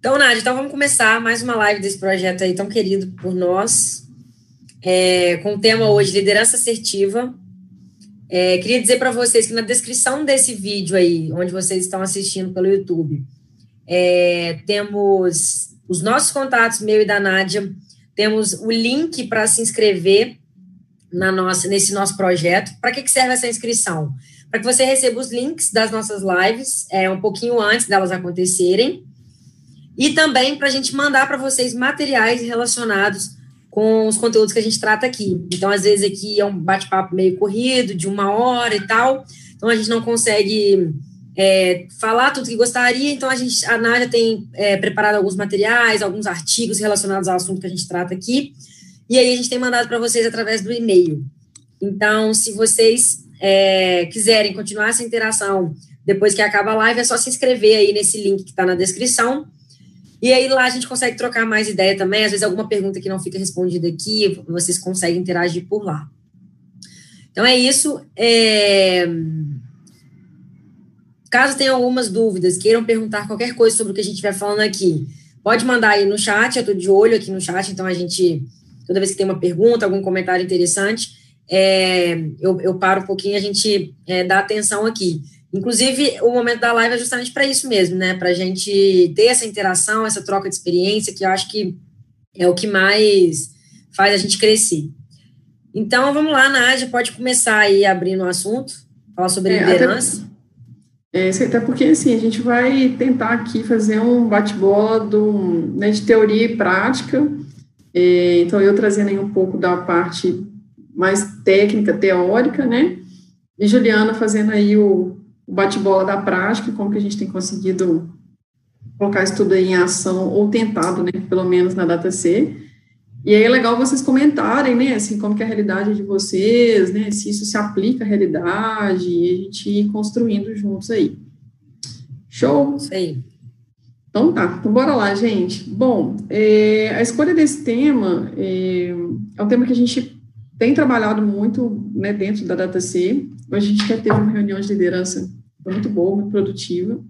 Então, Nádia, então vamos começar mais uma live desse projeto aí tão querido por nós, é, com o tema hoje, liderança assertiva. É, queria dizer para vocês que na descrição desse vídeo aí, onde vocês estão assistindo pelo YouTube, é, temos os nossos contatos, meu e da Nádia, temos o link para se inscrever na nossa, nesse nosso projeto. Para que, que serve essa inscrição? Para que você receba os links das nossas lives é, um pouquinho antes delas acontecerem e também para a gente mandar para vocês materiais relacionados com os conteúdos que a gente trata aqui. Então, às vezes, aqui é um bate-papo meio corrido, de uma hora e tal, então a gente não consegue é, falar tudo que gostaria, então a gente, a Nádia tem é, preparado alguns materiais, alguns artigos relacionados ao assunto que a gente trata aqui, e aí a gente tem mandado para vocês através do e-mail. Então, se vocês é, quiserem continuar essa interação depois que acaba a live, é só se inscrever aí nesse link que está na descrição, e aí lá a gente consegue trocar mais ideia também. Às vezes alguma pergunta que não fica respondida aqui, vocês conseguem interagir por lá. Então é isso. É... Caso tenham algumas dúvidas, queiram perguntar qualquer coisa sobre o que a gente estiver falando aqui, pode mandar aí no chat, eu estou de olho aqui no chat, então a gente, toda vez que tem uma pergunta, algum comentário interessante, é, eu, eu paro um pouquinho e a gente é, dá atenção aqui. Inclusive, o momento da live é justamente para isso mesmo, né? Para a gente ter essa interação, essa troca de experiência, que eu acho que é o que mais faz a gente crescer. Então, vamos lá, Nádia, pode começar aí abrindo o assunto, falar sobre é, liderança. Até, é, até porque, assim, a gente vai tentar aqui fazer um bate-bola né, de teoria e prática. É, então, eu trazendo aí um pouco da parte mais técnica, teórica, né? E Juliana fazendo aí o, o bate-bola da prática, como que a gente tem conseguido colocar isso tudo em ação, ou tentado, né, pelo menos na data C. E aí é legal vocês comentarem, né, assim, como que é a realidade de vocês, né, se isso se aplica à realidade, e a gente ir construindo juntos aí. Show? Isso aí. Então tá, então bora lá, gente. Bom, é, a escolha desse tema é, é um tema que a gente tem trabalhado muito né, dentro da DataC. Hoje a gente quer ter uma reunião de liderança foi muito boa, muito produtiva.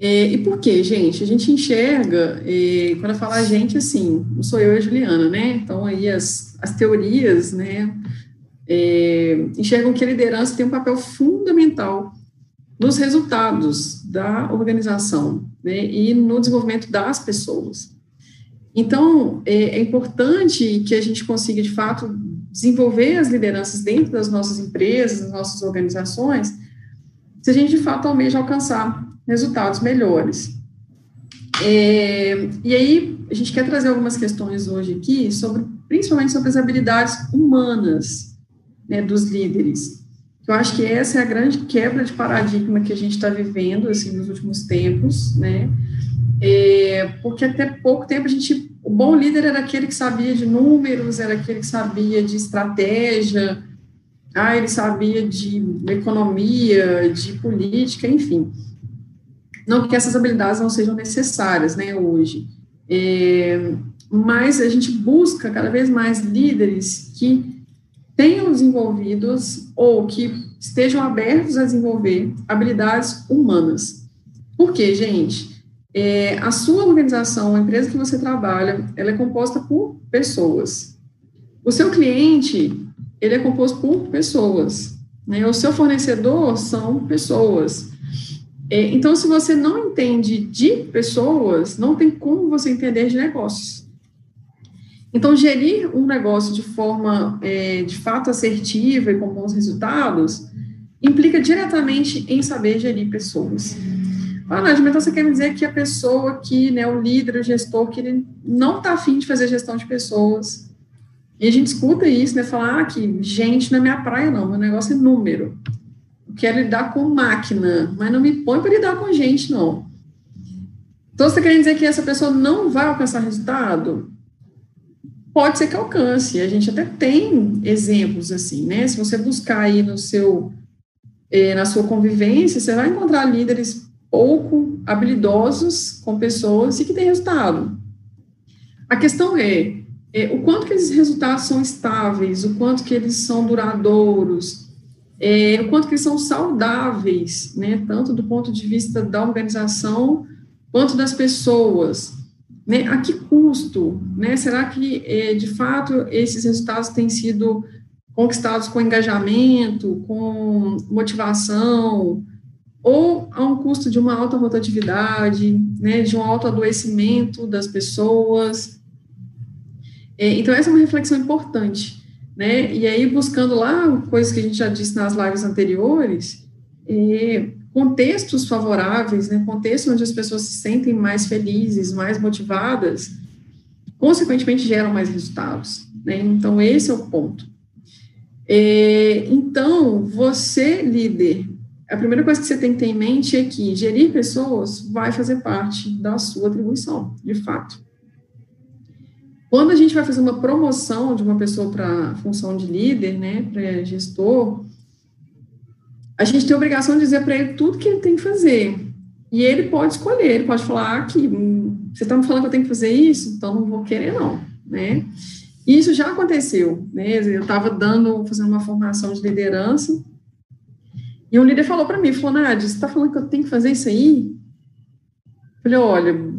É, e por quê, gente? A gente enxerga, é, quando eu falo a gente, assim, não sou eu e a Juliana, né? Então, aí as, as teorias, né, é, enxergam que a liderança tem um papel fundamental nos resultados da organização né, e no desenvolvimento das pessoas. Então, é, é importante que a gente consiga, de fato, desenvolver as lideranças dentro das nossas empresas, das nossas organizações, se a gente de fato almeja alcançar resultados melhores. É, e aí, a gente quer trazer algumas questões hoje aqui, sobre, principalmente sobre as habilidades humanas né, dos líderes. Eu acho que essa é a grande quebra de paradigma que a gente está vivendo assim, nos últimos tempos, né? É, porque até pouco tempo a gente, o bom líder era aquele que sabia de números, era aquele que sabia de estratégia, ah, ele sabia de economia, de política, enfim. Não que essas habilidades não sejam necessárias, né, hoje. É, mas a gente busca cada vez mais líderes que tenham desenvolvidos ou que estejam abertos a desenvolver habilidades humanas. Por quê, gente? É, a sua organização, a empresa que você trabalha, ela é composta por pessoas. O seu cliente, ele é composto por pessoas. Né? O seu fornecedor são pessoas. É, então, se você não entende de pessoas, não tem como você entender de negócios. Então, gerir um negócio de forma, é, de fato, assertiva e com bons resultados, implica diretamente em saber gerir pessoas. Ah, Nádia, então você quer me dizer que a pessoa que, né, o líder, o gestor, que ele não está afim de fazer gestão de pessoas, e a gente escuta isso, né? Falar ah, que gente não é minha praia, não. Meu negócio é número. Eu quero lidar com máquina, mas não me põe para lidar com gente, não. Então, você está querendo dizer que essa pessoa não vai alcançar resultado? Pode ser que alcance. A gente até tem exemplos assim, né? Se você buscar aí no seu, eh, na sua convivência, você vai encontrar líderes pouco habilidosos com pessoas e que têm resultado. A questão é, é, o quanto que esses resultados são estáveis, o quanto que eles são duradouros, é, o quanto que eles são saudáveis, né, tanto do ponto de vista da organização, quanto das pessoas, né? A que custo, né? Será que, é, de fato, esses resultados têm sido conquistados com engajamento, com motivação, ou a um custo de uma alta rotatividade, né, de um alto adoecimento das pessoas. É, então, essa é uma reflexão importante, né, e aí buscando lá coisas que a gente já disse nas lives anteriores, é, contextos favoráveis, né, contextos onde as pessoas se sentem mais felizes, mais motivadas, consequentemente geram mais resultados, né, então esse é o ponto. É, então, você, líder, a primeira coisa que você tem que ter em mente é que gerir pessoas vai fazer parte da sua atribuição, de fato. Quando a gente vai fazer uma promoção de uma pessoa para função de líder, né, para gestor, a gente tem a obrigação de dizer para ele tudo que ele tem que fazer. E ele pode escolher, ele pode falar ah, que hum, você está me falando que eu tenho que fazer isso, então não vou querer não, né? Isso já aconteceu, né? Eu estava dando, fazendo uma formação de liderança e um líder falou para mim, falou, Nádia, você está falando que eu tenho que fazer isso aí? Eu falei, olha,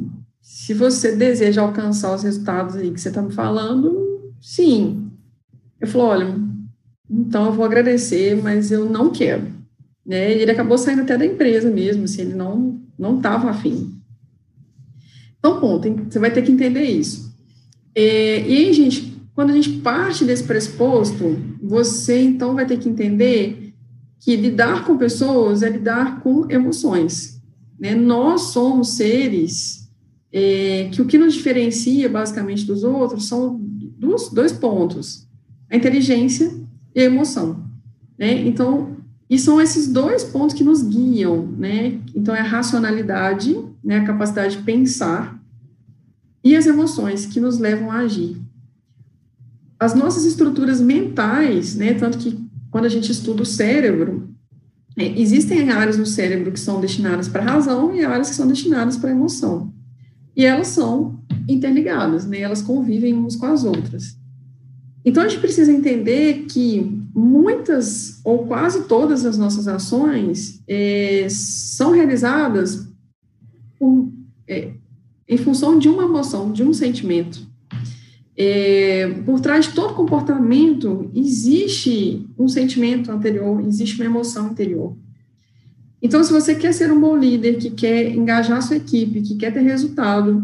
se você deseja alcançar os resultados aí que você está me falando, sim. Ele falou, olha, então eu vou agradecer, mas eu não quero. Né? E ele acabou saindo até da empresa mesmo, assim, ele não não estava afim. Então, ponto, você vai ter que entender isso. É, e aí, gente, quando a gente parte desse pressuposto, você então vai ter que entender que lidar com pessoas é lidar com emoções. Né? Nós somos seres é, que o que nos diferencia basicamente dos outros são dois, pontos: a inteligência e a emoção. Né? Então, e são esses dois pontos que nos guiam, né? Então, é a racionalidade, né, a capacidade de pensar, e as emoções que nos levam a agir. As nossas estruturas mentais, né, tanto que quando a gente estuda o cérebro, é, existem áreas do cérebro que são destinadas para a razão e áreas que são destinadas para a emoção. E elas são interligadas, né? elas convivem umas com as outras. Então, a gente precisa entender que muitas ou quase todas as nossas ações é, são realizadas por, é, em função de uma emoção, de um sentimento. É, por trás de todo comportamento existe um sentimento anterior, existe uma emoção anterior. Então, se você quer ser um bom líder, que quer engajar sua equipe, que quer ter resultado,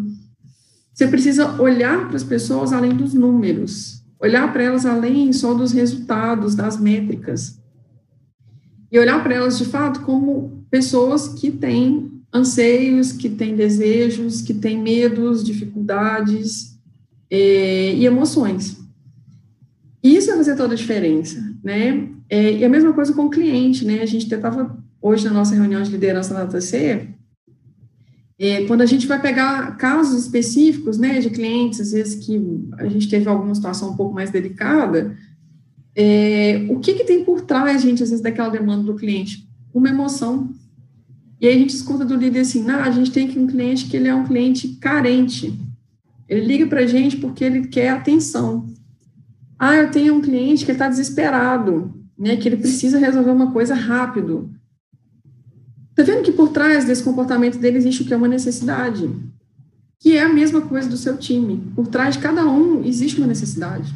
você precisa olhar para as pessoas além dos números, olhar para elas além só dos resultados, das métricas. E olhar para elas, de fato, como pessoas que têm anseios, que têm desejos, que têm medos, dificuldades, é, e emoções. Isso vai fazer toda a diferença, né? É, e a mesma coisa com o cliente, né? A gente estava hoje na nossa reunião de liderança da TC, é, quando a gente vai pegar casos específicos, né, de clientes, às vezes que a gente teve alguma situação um pouco mais delicada, é, o que, que tem por trás, gente, às vezes, daquela demanda do cliente? Uma emoção. E aí a gente escuta do líder assim, nah, a gente tem aqui um cliente que ele é um cliente carente, ele liga para a gente porque ele quer atenção. Ah, eu tenho um cliente que está desesperado, né, que ele precisa resolver uma coisa rápido. Está vendo que por trás desse comportamento dele existe o que é uma necessidade, que é a mesma coisa do seu time. Por trás de cada um existe uma necessidade.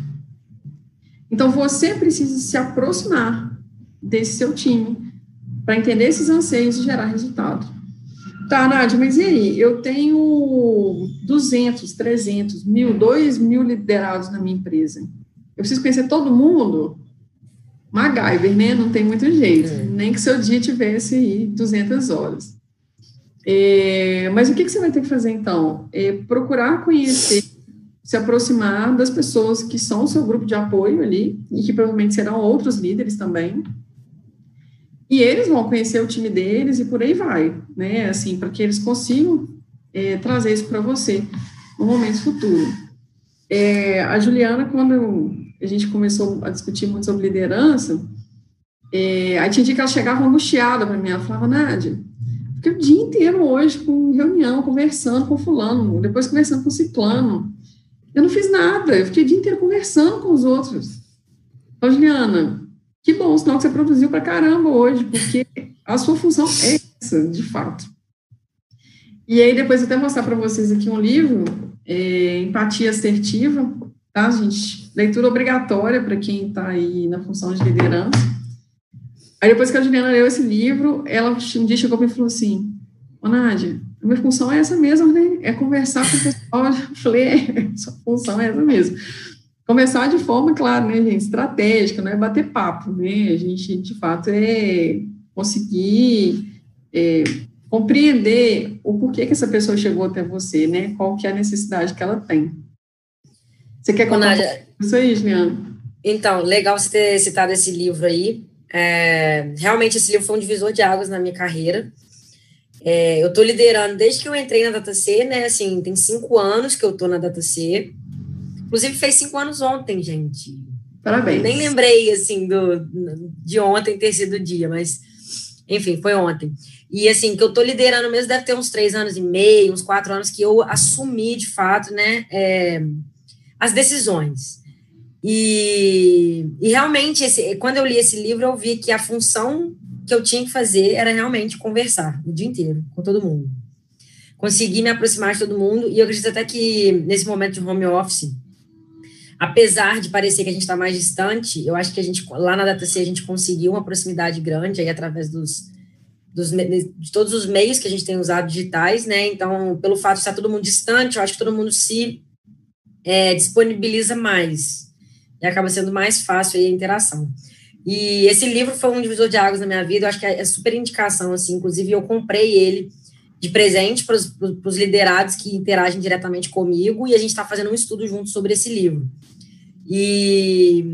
Então você precisa se aproximar desse seu time para entender esses anseios e gerar resultado. Tá, Nádia, mas e aí? Eu tenho 200, 300, mil, 2 mil liderados na minha empresa. Eu preciso conhecer todo mundo? MacGyver, né? Não tem muito jeito. É. Nem que seu dia tivesse aí 200 horas. É, mas o que, que, você vai ter que fazer, então? É procurar conhecer, se aproximar das pessoas que são o seu grupo de apoio ali, e que provavelmente serão outros líderes também, e eles vão conhecer o time deles e por aí vai, né? Assim, para que eles consigam é, trazer isso para você no momento futuro. É, a Juliana, quando a gente começou a discutir muito sobre liderança, é, aí tinha dia que ela chegava angustiada para mim, ela falava, Nádia, fiquei o dia inteiro hoje com reunião, conversando com fulano, depois conversando com ciclano. Eu não fiz nada, eu fiquei o dia inteiro conversando com os outros. Então, Juliana, que bom, sinal que você produziu para caramba hoje, porque a sua função é essa, de fato. E aí, depois eu até mostrar para vocês aqui um livro, é, Empatia Assertiva, tá, gente? Leitura obrigatória para quem está aí na função de liderança. Aí, depois que a Juliana leu esse livro, ela um dia chegou para mim e falou assim: Ô, Nádia, a minha função é essa mesmo, né? É conversar com o pessoal. Eu falei: é, sua função é essa mesmo. Conversar de forma, claro, né, gente, estratégica, não é bater papo, né? A gente, de fato, é conseguir é, compreender o porquê que essa pessoa chegou até você, né? Qual que é a necessidade que ela tem. Você quer contar Nádia, isso aí, Juliana? Então, legal você ter citado esse livro aí. É, realmente, esse livro foi um divisor de águas na minha carreira. É, eu estou liderando desde que eu entrei na DataC, né? Assim, tem cinco anos que eu estou na DataC. Inclusive, fez cinco anos ontem, gente. Parabéns. Nem lembrei, assim, do, de ontem ter sido o dia, mas, enfim, foi ontem. E assim, que eu tô liderando mesmo, deve ter uns três anos e meio, uns quatro anos que eu assumi de fato, né, é, as decisões. E, e realmente, esse, quando eu li esse livro, eu vi que a função que eu tinha que fazer era realmente conversar o dia inteiro com todo mundo. Conseguir me aproximar de todo mundo, e eu acredito até que nesse momento de home office, apesar de parecer que a gente está mais distante, eu acho que a gente, lá na DataC, a gente conseguiu uma proximidade grande aí através dos, dos, de todos os meios que a gente tem usado digitais, né? Então, pelo fato de estar todo mundo distante, eu acho que todo mundo se é, disponibiliza mais e acaba sendo mais fácil a interação. E esse livro foi um divisor de águas na minha vida, eu acho que é, é super indicação, assim, inclusive eu comprei ele de presente para os liderados que interagem diretamente comigo e a gente está fazendo um estudo junto sobre esse livro. E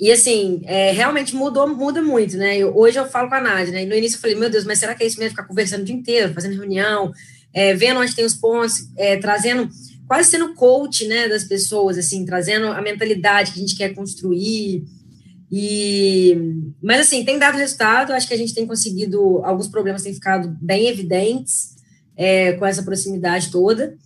e assim, é, realmente mudou, muda muito, né? Eu, hoje eu falo com a Nádia, né? E no início eu falei, meu Deus, mas será que é isso mesmo? Ficar conversando o dia inteiro, fazendo reunião, é, vendo onde tem os pontos, é, trazendo, quase sendo coach, né, das pessoas, assim, trazendo a mentalidade que a gente quer construir. E, mas assim, tem dado resultado, acho que a gente tem conseguido, alguns problemas têm ficado bem evidentes é, com essa proximidade toda.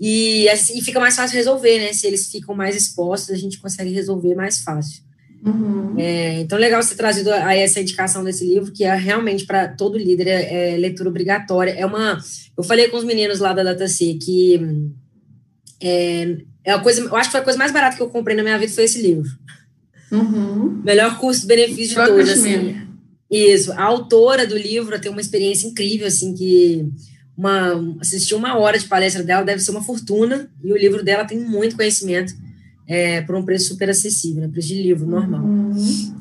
E, e fica mais fácil resolver, né? Se eles ficam mais expostos, a gente consegue resolver mais fácil. Uhum. É, então, legal você trazido aí essa indicação desse livro, que é realmente para todo líder é, é, leitura obrigatória. É uma. Eu falei com os meninos lá da DataC que é, é a coisa. Eu acho que foi a coisa mais barata que eu comprei na minha vida foi esse livro. Uhum. Melhor custo-benefício de todos. Assim. Isso. A autora do livro tem uma experiência incrível, assim, que uma, assistir uma hora de palestra dela deve ser uma fortuna, e o livro dela tem muito conhecimento é, por um preço super acessível, né? preço de livro normal. Uhum,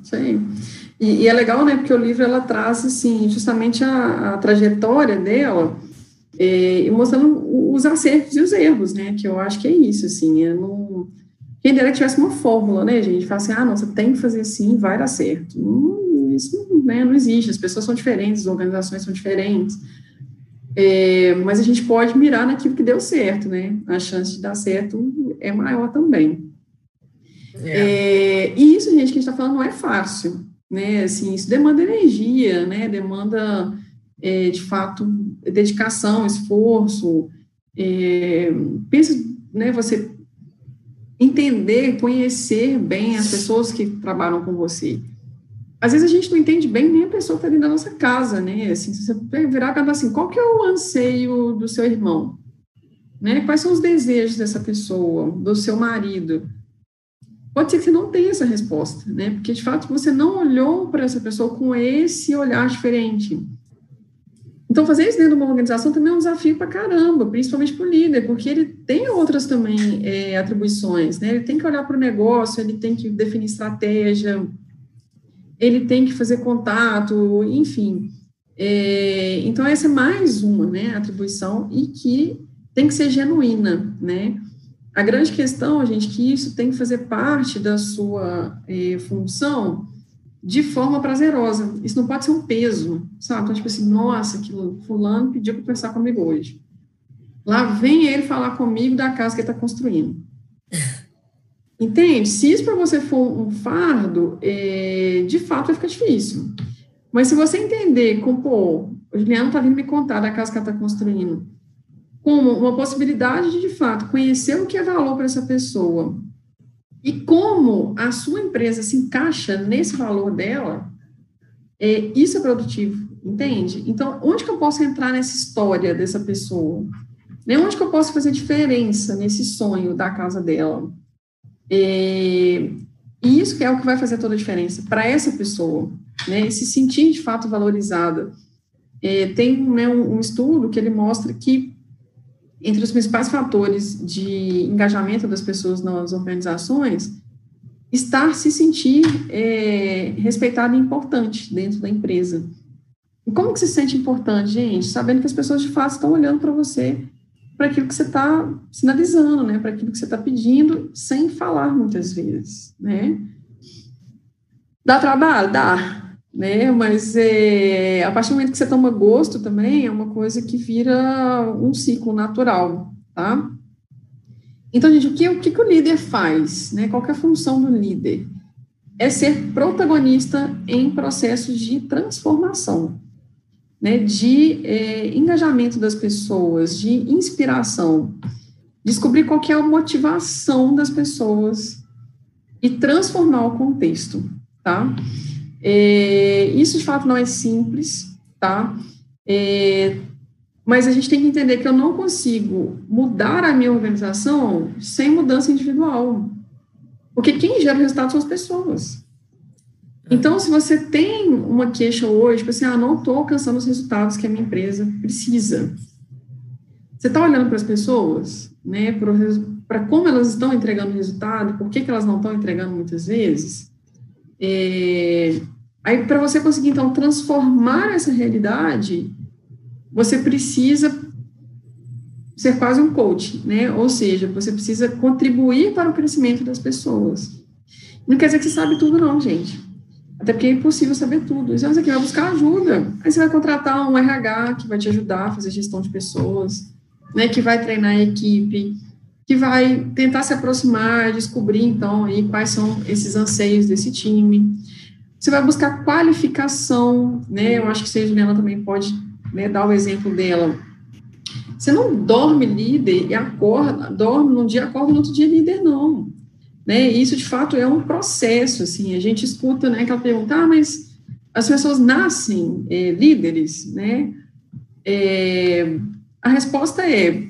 sim. E, e, é legal, né? Porque o livro ela traz assim, justamente a, a trajetória dela e mostrando os acertos e os erros, né? Que eu acho que é isso, assim. É não... Quem dera que tivesse uma fórmula, né, gente? Fala assim, ah, não, você tem que fazer assim, vai dar certo. Não, isso né, não existe, as pessoas são diferentes, as organizações são diferentes. É, mas a gente pode mirar naquilo que deu certo, né? A chance de dar certo é maior também. É. É, e isso, gente, que a gente está falando não é fácil, né? Assim, isso demanda energia, né? Demanda, é, de fato, dedicação, esforço. É, pensa, né? Você entender, conhecer bem as pessoas que trabalham com você. Às vezes a gente não entende bem nem a pessoa que está dentro da nossa casa, né? Assim, você virar e falar assim, qual que é o anseio do seu irmão? Né? Quais são os desejos dessa pessoa, do seu marido? Pode ser que você não tenha essa resposta, né? Porque de fato você não olhou para essa pessoa com esse olhar diferente. Então, fazer isso dentro de uma organização também é um desafio para caramba, principalmente para o líder, porque ele tem outras também é, atribuições, né? Ele tem que olhar para o negócio, ele tem que definir estratégia, ele tem que fazer contato, enfim. É, então, essa é mais uma né, atribuição e que tem que ser genuína, né? A grande questão, gente, é que isso tem que fazer parte da sua eh, função de forma prazerosa. Isso não pode ser um peso, sabe? Então, tipo assim, nossa, aquilo, fulano pediu para conversar comigo hoje. Lá vem ele falar comigo da casa que ele está construindo. Entende? Se isso para você for um fardo, é, de fato vai ficar difícil. Mas se você entender como, pô, o Juliano está vindo me contar da casa que ela está construindo, como uma possibilidade de, de fato, conhecer o que é valor para essa pessoa e como a sua empresa se encaixa nesse valor dela, é, isso é produtivo. entende? Então, onde que eu posso entrar nessa história dessa pessoa? Né? Onde que eu posso fazer diferença nesse sonho da casa dela? É, e isso que é o que vai fazer toda a diferença para essa pessoa, né? Se sentir de fato valorizada. É, tem né, um, um, estudo que ele mostra que entre os principais fatores de engajamento das pessoas nas organizações, estar se sentir é, respeitado e importante dentro da empresa. E como que se sente importante, gente? Sabendo que as pessoas de fato estão olhando para você, para aquilo que você está sinalizando, né? Para aquilo que você está pedindo, sem falar muitas vezes, né? Dá trabalho? Dá né? Mas é, a partir do momento que você toma gosto também, é uma coisa que vira um ciclo natural, tá? Então, gente, o que, o que o líder faz, né? Qual é a função do líder? É ser protagonista em processos de transformação, né? De é, engajamento das pessoas, de inspiração, descobrir qual é a motivação das pessoas e transformar o contexto, tá? É, isso de fato não é simples, tá? É, mas a gente tem que entender que eu não consigo mudar a minha organização sem mudança individual. Porque quem gera resultado são as pessoas. Então, se você tem uma queixa hoje, tipo assim, ah, não estou alcançando os resultados que a minha empresa precisa. Você está olhando para as pessoas, né, para como elas estão entregando resultado, por que, que elas não estão entregando muitas vezes? É, aí, para você conseguir, então, transformar essa realidade, você precisa ser quase um coach, né? Ou seja, você precisa contribuir para o crescimento das pessoas. Não quer dizer que você sabe tudo, não, gente. Até porque é impossível saber tudo. Então, você vai buscar ajuda. Aí você vai contratar um RH que vai te ajudar a fazer gestão de pessoas, né? Que vai treinar a equipe, que vai tentar se aproximar, descobrir, então, aí quais são esses anseios desse time. Você vai buscar qualificação, né? Eu acho que a Juliana também pode né, dar o exemplo dela. Você não dorme líder e acorda, dorme num dia, acorda no outro dia líder, não. Né? Isso, de fato, é um processo, assim, a gente escuta, né, aquela pergunta, ah, mas as pessoas nascem é, líderes, né? É, a resposta é,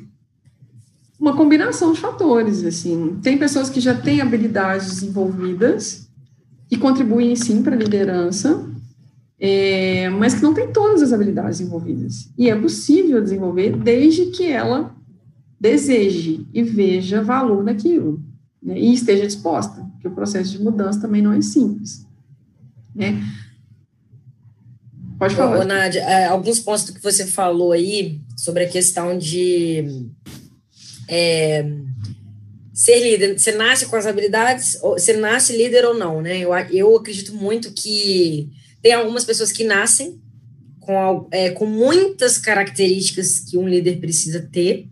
uma combinação de fatores, assim. Tem pessoas que já têm habilidades desenvolvidas e contribuem, sim, para a liderança, é, mas que não tem todas as habilidades desenvolvidas. E é possível desenvolver desde que ela deseje e veja valor naquilo, né, e esteja disposta, porque o processo de mudança também não é simples, né. Pode falar. Ô, Nádia, é, alguns pontos do que você falou aí sobre a questão de é, ser líder, você nasce com as habilidades, você nasce líder ou não, né? Eu, eu acredito muito que tem algumas pessoas que nascem com, é, com muitas características que um líder precisa ter,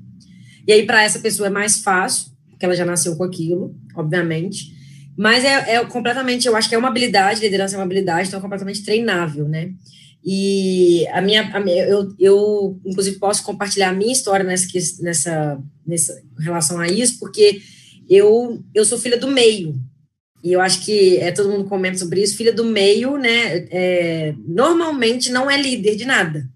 e aí para essa pessoa é mais fácil, porque ela já nasceu com aquilo, obviamente, mas é, é completamente, eu acho que é uma habilidade, liderança é uma habilidade, então é completamente treinável, né? E a minha, a minha eu, eu, inclusive, posso compartilhar a minha história nessa, nessa, nessa relação a isso, porque eu, eu sou filha do meio. E eu acho que é, todo mundo comenta sobre isso. Filha do meio, né? É, normalmente não é líder de nada.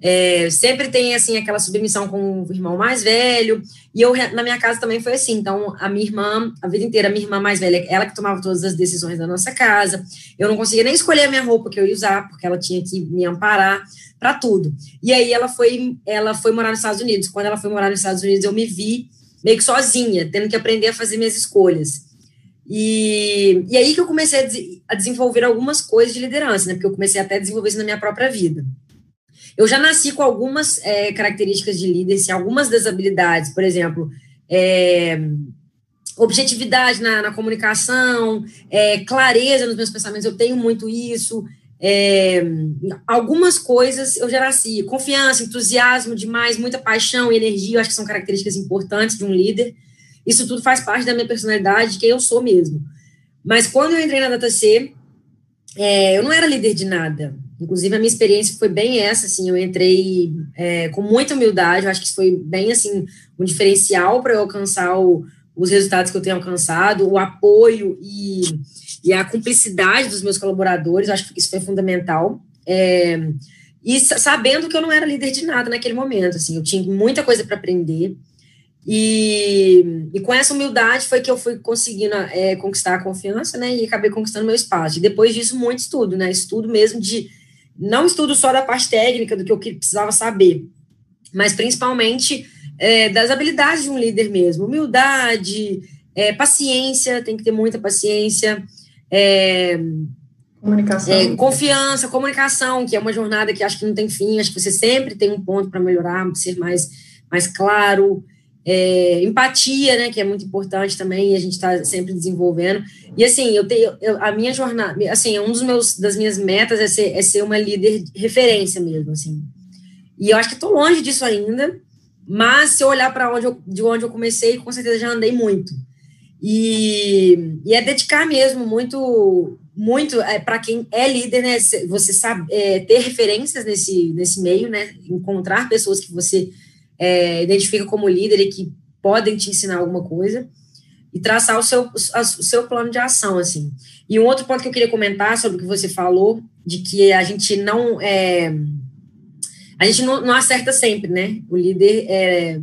É, sempre tem, assim, aquela submissão com o irmão mais velho, e eu, na minha casa também foi assim, então, a minha irmã, a vida inteira, a minha irmã mais velha, ela que tomava todas as decisões da nossa casa, eu não conseguia nem escolher a minha roupa que eu ia usar, porque ela tinha que me amparar para tudo, e aí ela foi, ela foi morar nos Estados Unidos, quando ela foi morar nos Estados Unidos, eu me vi meio que sozinha, tendo que aprender a fazer minhas escolhas, e, e aí que eu comecei a, a desenvolver algumas coisas de liderança, né, porque eu comecei até a desenvolver isso na minha própria vida, eu já nasci com algumas é, características de líder, assim, algumas das habilidades, por exemplo, é, objetividade na, na comunicação, é, clareza nos meus pensamentos, eu tenho muito isso. É, algumas coisas eu já nasci, confiança, entusiasmo demais, muita paixão e energia, eu acho que são características importantes de um líder. Isso tudo faz parte da minha personalidade, de quem eu sou mesmo. Mas quando eu entrei na DataC, é, eu não era líder de nada. Inclusive, a minha experiência foi bem essa, assim, eu entrei é, com muita humildade, eu acho que isso foi bem, assim, um diferencial para eu alcançar o, os resultados que eu tenho alcançado, o apoio e, e a cumplicidade dos meus colaboradores, eu acho que isso foi fundamental. É, e sabendo que eu não era líder de nada naquele momento, assim, eu tinha muita coisa para aprender. E, e, com essa humildade foi que eu fui conseguindo é, conquistar a confiança, né? E acabei conquistando meu espaço. E depois disso, muito estudo, né? Estudo mesmo de. Não estudo só da parte técnica, do que eu precisava saber, mas principalmente é, das habilidades de um líder mesmo. Humildade, é, paciência, tem que ter muita paciência. É, comunicação. É, confiança, comunicação, que é uma jornada que acho que não tem fim, acho que você sempre tem um ponto para melhorar, ser mais, mais claro. É, empatia, né, que é muito importante também, a gente está sempre desenvolvendo. E assim, eu tenho eu, a minha jornada, assim, um dos meus das minhas metas é ser, é ser uma líder de referência mesmo, assim. E eu acho que estou longe disso ainda, mas se eu olhar para onde eu, de onde eu comecei, com certeza já andei muito. E, e é dedicar mesmo muito, muito é, para quem é líder, né? Você sabe é, ter referências nesse, nesse meio, né? Encontrar pessoas que você é, identifica como líder e que podem te ensinar alguma coisa e traçar o seu, o seu plano de ação, assim. E um outro ponto que eu queria comentar sobre o que você falou, de que a gente não é, a gente não, não acerta sempre, né? O líder é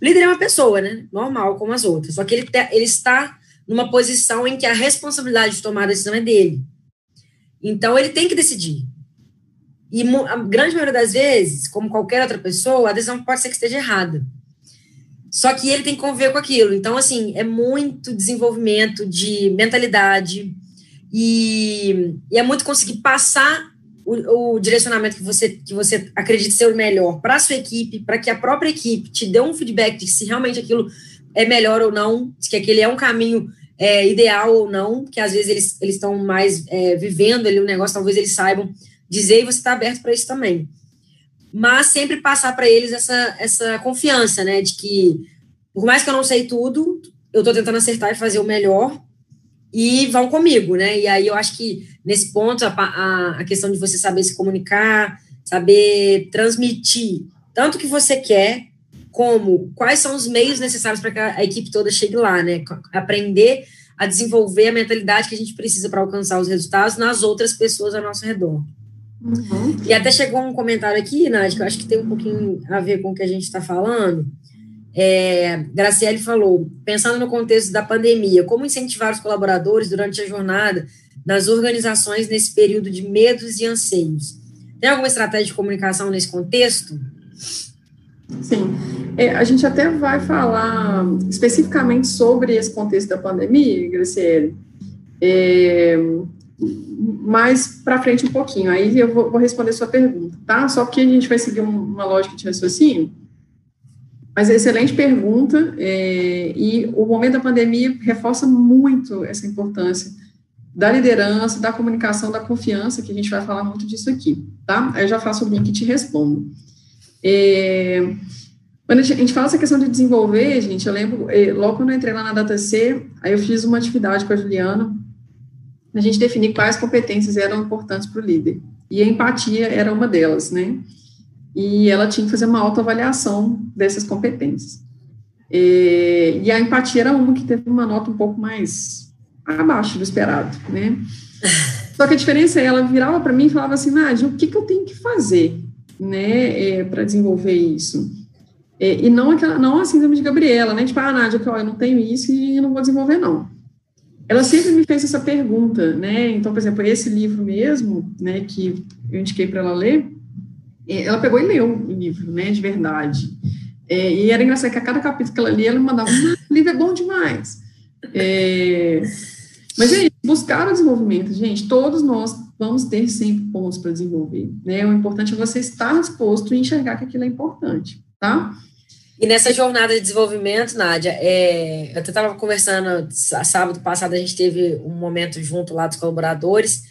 o líder é uma pessoa, né? Normal, como as outras. Só que ele, ele está numa posição em que a responsabilidade de tomar a decisão é dele. Então, ele tem que decidir. E a grande maioria das vezes, como qualquer outra pessoa, a decisão pode ser que esteja errada. Só que ele tem que conviver com aquilo. Então, assim, é muito desenvolvimento de mentalidade e, e é muito conseguir passar o, o, direcionamento que você, que você acredita ser o melhor para a sua equipe, para que a própria equipe te dê um feedback de se realmente aquilo é melhor ou não, se aquele é um caminho é, ideal ou não, que às vezes eles, estão mais é, vivendo ali o negócio, talvez eles saibam dizer e você está aberto para isso também. Mas sempre passar para eles essa, essa confiança, né, de que por mais que eu não sei tudo, eu estou tentando acertar e fazer o melhor e vão comigo, né? E aí eu acho que nesse ponto a, a, a questão de você saber se comunicar, saber transmitir tanto o que você quer, como quais são os meios necessários para que a, a equipe toda chegue lá, né? Aprender a desenvolver a mentalidade que a gente precisa para alcançar os resultados nas outras pessoas ao nosso redor. Uhum. E até chegou um comentário aqui, Nádia, que eu acho que tem um pouquinho a ver com o que a gente está falando, é, Graciele falou, pensando no contexto da pandemia, como incentivar os colaboradores durante a jornada nas organizações nesse período de medos e anseios? Tem alguma estratégia de comunicação nesse contexto? Sim, é, a gente até vai falar especificamente sobre esse contexto da pandemia, Graciele, é, mais para frente um pouquinho, aí eu vou, vou, responder sua pergunta, tá? Só porque a gente vai seguir uma lógica de raciocínio. Mas é excelente pergunta, é, e o momento da pandemia reforça muito essa importância da liderança, da comunicação, da confiança, que a gente vai falar muito disso aqui, tá? Aí eu já faço o link e te respondo. É, quando a gente fala essa questão de desenvolver, gente, eu lembro, é, logo quando eu entrei lá na DataC, aí eu fiz uma atividade com a Juliana, a gente definir quais competências eram importantes para o líder. E a empatia era uma delas, né? e ela tinha que fazer uma autoavaliação dessas competências. E, e, a empatia era uma que teve uma nota um pouco mais abaixo do esperado, né? Só que a diferença é, ela virava para mim e falava assim, Nádia, o que, que eu tenho que fazer, né, é, para desenvolver isso? É, e não aquela, não a síndrome de Gabriela, né, tipo, ah, Nádia, eu não tenho isso e não vou desenvolver, não. Ela sempre me fez essa pergunta, né, então, por exemplo, esse livro mesmo, né, que eu indiquei para ela ler, ela pegou e leu o livro, né, de verdade. É, e era engraçado que a cada capítulo que ela lia, ela mandava, ah, o livro é bom demais. É, mas é isso, buscar o desenvolvimento, gente, todos nós vamos ter sempre pontos para desenvolver, né, o importante é você estar disposto e enxergar que aquilo é importante, tá? E nessa jornada de desenvolvimento, Nádia, é, eu até estava conversando, sábado passado a gente teve um momento junto lá dos colaboradores,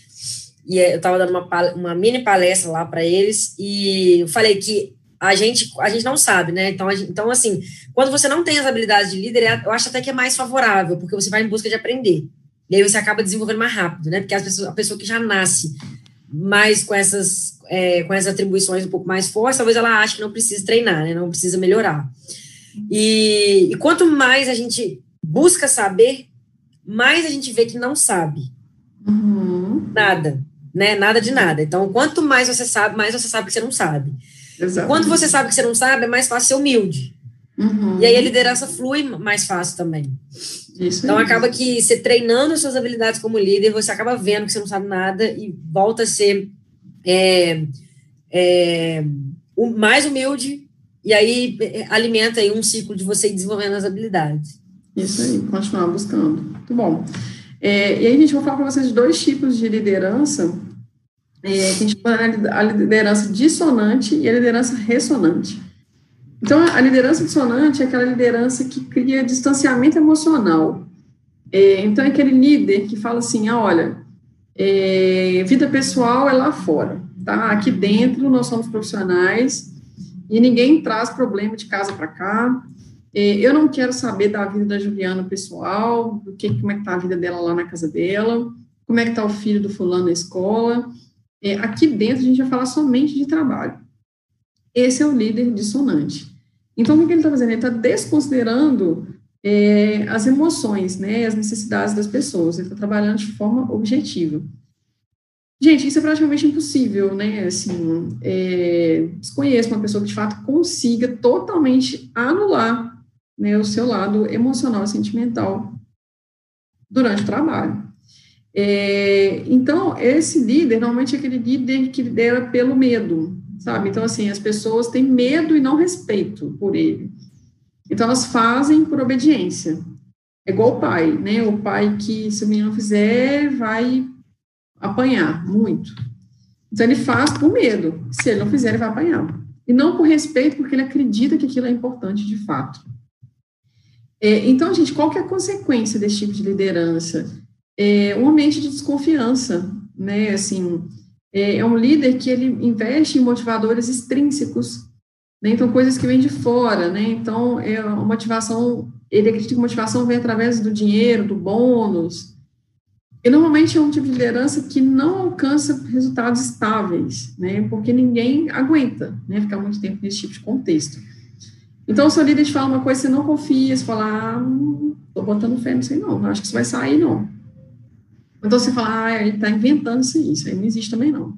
e eu estava dando uma, uma mini palestra lá para eles, e eu falei que a gente, a gente não sabe, né? Então, gente, então, assim, quando você não tem as habilidades de líder, é, eu acho até que é mais favorável, porque você vai em busca de aprender. E aí você acaba desenvolvendo mais rápido, né? Porque as pessoas, a pessoa que já nasce mais com essas, é, com essas atribuições um pouco mais fortes, talvez ela ache que não precisa treinar, né? Não precisa melhorar. E, e quanto mais a gente busca saber, mais a gente vê que não sabe. Uhum. Nada. né? Nada de nada. Então, quanto mais você sabe, mais você sabe que você não sabe. Exatamente. Quando você sabe que você não sabe, é mais fácil ser humilde. Uhum. E aí a liderança flui mais fácil também. Isso então acaba que você treinando suas habilidades como líder, você acaba vendo que você não sabe nada e volta a ser é, é, mais humilde e aí é, alimenta aí um ciclo de você desenvolvendo as habilidades. Isso aí, continuar buscando. Muito bom. É, e aí a gente vai falar para vocês dois tipos de liderança, é, que a gente chama a liderança dissonante e a liderança ressonante. Então, a liderança dissonante é aquela liderança que cria distanciamento emocional. É, então, é aquele líder que fala assim, ah, olha, é, vida pessoal é lá fora, tá? Aqui dentro nós somos profissionais e ninguém traz problema de casa para cá. É, eu não quero saber da vida da Juliana pessoal, do que, como é que tá a vida dela lá na casa dela, como é que tá o filho do fulano na escola. É, aqui dentro a gente vai falar somente de trabalho. Esse é o líder dissonante. Então, o que ele está fazendo? Ele está desconsiderando é, as emoções, né, as necessidades das pessoas. Ele está trabalhando de forma objetiva. Gente, isso é praticamente impossível, né? Assim, é, desconheço uma pessoa que de fato consiga totalmente anular né, o seu lado emocional e sentimental durante o trabalho. É, então, esse líder, normalmente é aquele líder que lidera pelo medo, sabe? Então, assim, as pessoas têm medo e não respeito por ele. Então, elas fazem por obediência. É igual o pai, né? O pai que, se o menino fizer, vai apanhar muito. Então, ele faz por medo. Se ele não fizer, ele vai apanhar. E não por respeito, porque ele acredita que aquilo é importante de fato. É, então, gente, qual que é a consequência desse tipo de liderança? É um ambiente de desconfiança, né? Assim, é, é um líder que ele investe em motivadores extrínsecos, né? então coisas que vêm de fora, né? Então é uma motivação, ele acredita que motivação vem através do dinheiro, do bônus. E normalmente é um tipo de liderança que não alcança resultados estáveis, né? Porque ninguém aguenta, né? Ficar muito tempo nesse tipo de contexto. Então, o seu líder te fala uma coisa, você não confia, você fala, ah, não tô botando fé nisso aí não, não acho que isso vai sair não. Então você fala, ah, ele está inventando isso aí, isso aí não existe também não.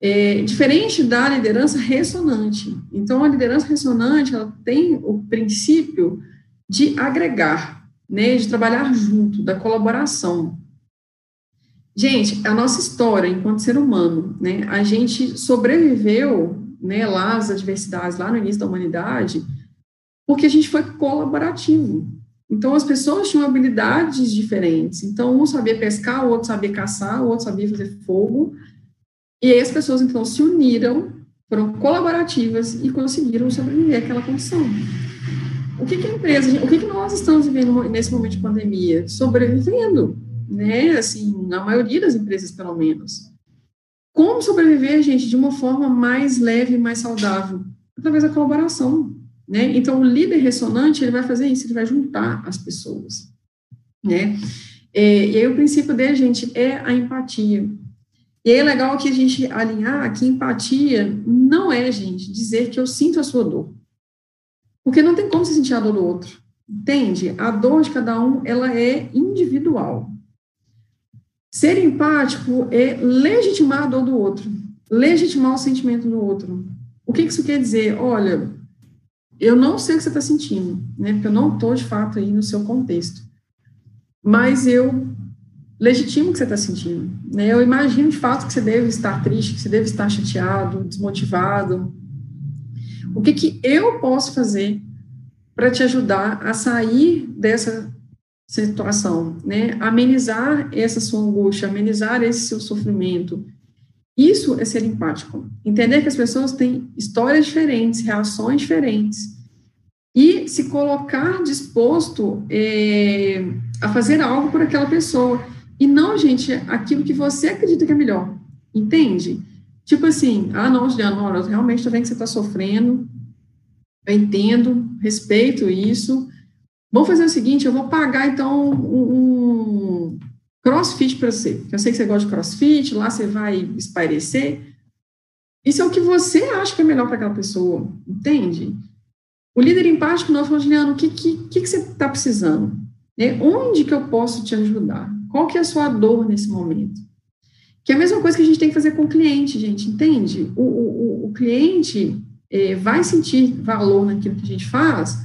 É, diferente da liderança ressonante. Então, a liderança ressonante, ela tem o princípio de agregar, né, de trabalhar junto, da colaboração. Gente, a nossa história enquanto ser humano, né, a gente sobreviveu, né, lá as adversidades, lá no início da humanidade, porque a gente foi colaborativo. Então, as pessoas tinham habilidades diferentes. Então, um sabia pescar, o outro sabia caçar, o outro sabia fazer fogo. E aí as pessoas, então, se uniram, foram colaborativas e conseguiram sobreviver àquela condição. O que, que a empresa, o que, que nós estamos vivendo nesse momento de pandemia? Sobrevivendo, né? Assim, a maioria das empresas, pelo menos. Como sobreviver, gente, de uma forma mais leve mais saudável? Através da colaboração. Né? Então, o líder ressonante, ele vai fazer isso, ele vai juntar as pessoas, né? É, e aí, o princípio dele, gente, é a empatia. E aí, é legal que a gente alinhar que empatia não é, gente, dizer que eu sinto a sua dor. Porque não tem como você sentir a dor do outro, entende? A dor de cada um, ela é individual. Ser empático é legitimar a dor do outro, legitimar o sentimento do outro. O que isso quer dizer? Olha, eu não sei o que você está sentindo, né? Porque eu não estou, de fato, aí no seu contexto. Mas eu legitimo o que você está sentindo. Né? Eu imagino, de fato, que você deve estar triste, que você deve estar chateado, desmotivado. O que, que eu posso fazer para te ajudar a sair dessa situação, né? Amenizar essa sua angústia, amenizar esse seu sofrimento, isso é ser empático. Entender que as pessoas têm histórias diferentes, reações diferentes. E se colocar disposto é, a fazer algo por aquela pessoa. E não, gente, aquilo que você acredita que é melhor. Entende? Tipo assim, ah, não, Juliana, eu realmente estou vendo que você está sofrendo. Eu entendo, respeito isso. Vamos fazer o seguinte, eu vou pagar, então, um, crossfit para você. Eu sei que você gosta de crossfit, lá você vai espairecer. Isso é o que você acha que é melhor para aquela pessoa, entende? O líder empático não falou, Juliano, o que, que, que, você está precisando? Né? Onde que eu posso te ajudar? Qual que é a sua dor nesse momento? Que é a mesma coisa que a gente tem que fazer com o cliente, gente, entende? O, o, o cliente é, vai sentir valor naquilo que a gente faz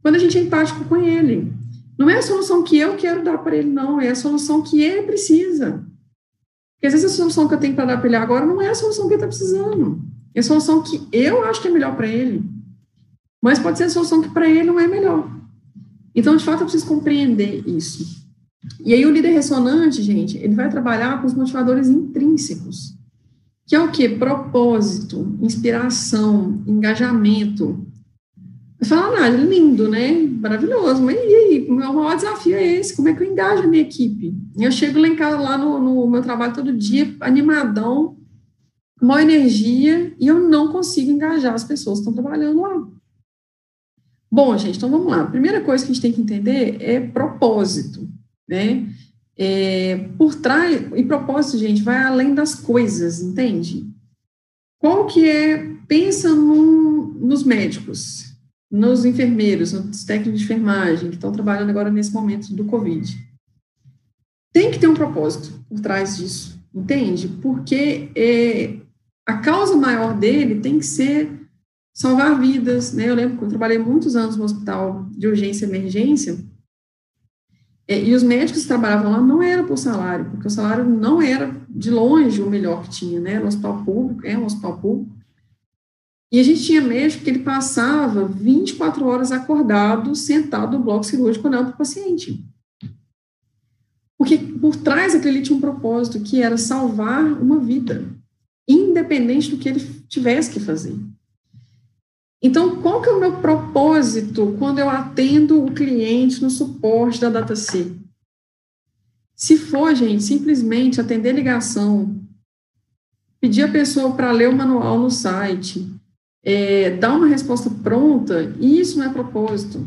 quando a gente é empático com ele. Não é a solução que eu quero dar para ele, não, é a solução que ele precisa. Porque às vezes a solução que eu tenho para dar para ele agora não é a solução que ele está precisando. É a solução que eu acho que é melhor para ele. Mas pode ser a solução que para ele não é melhor. Então, de fato, eu preciso compreender isso. E aí o líder ressonante, gente, ele vai trabalhar com os motivadores intrínsecos, que é o quê? Propósito, inspiração, engajamento. Você fala, ah, lindo, né? Maravilhoso, mas e aí? O meu maior desafio é esse, como é que eu engajo a minha equipe? Eu chego lá em casa, lá no, no meu trabalho todo dia, animadão, maior energia, e eu não consigo engajar as pessoas que estão trabalhando lá. Bom, gente, então vamos lá. A primeira coisa que a gente tem que entender é propósito né? É, por trás, e propósito, gente, vai além das coisas, entende? Qual que é, pensa nos médicos, nos enfermeiros, nos técnicos de enfermagem, que estão trabalhando agora nesse momento do Covid. Tem que ter um propósito por trás disso, entende? Porque é, a causa maior dele tem que ser salvar vidas, né? Eu lembro que eu trabalhei muitos anos no hospital de urgência e emergência, é, e os médicos que trabalhavam lá não era por salário, porque o salário não era de longe o melhor que tinha, né? No hospital público, é um hospital público. E a gente tinha médico que ele passava 24 horas acordado, sentado no bloco cirúrgico, olhando para o paciente. Porque por trás daquele ali tinha um propósito, que era salvar uma vida, independente do que ele tivesse que fazer. Então, qual que é o meu propósito quando eu atendo o cliente no suporte da DataC? Se for, gente, simplesmente atender ligação, pedir a pessoa para ler o manual no site, é, dar uma resposta pronta, isso não é propósito.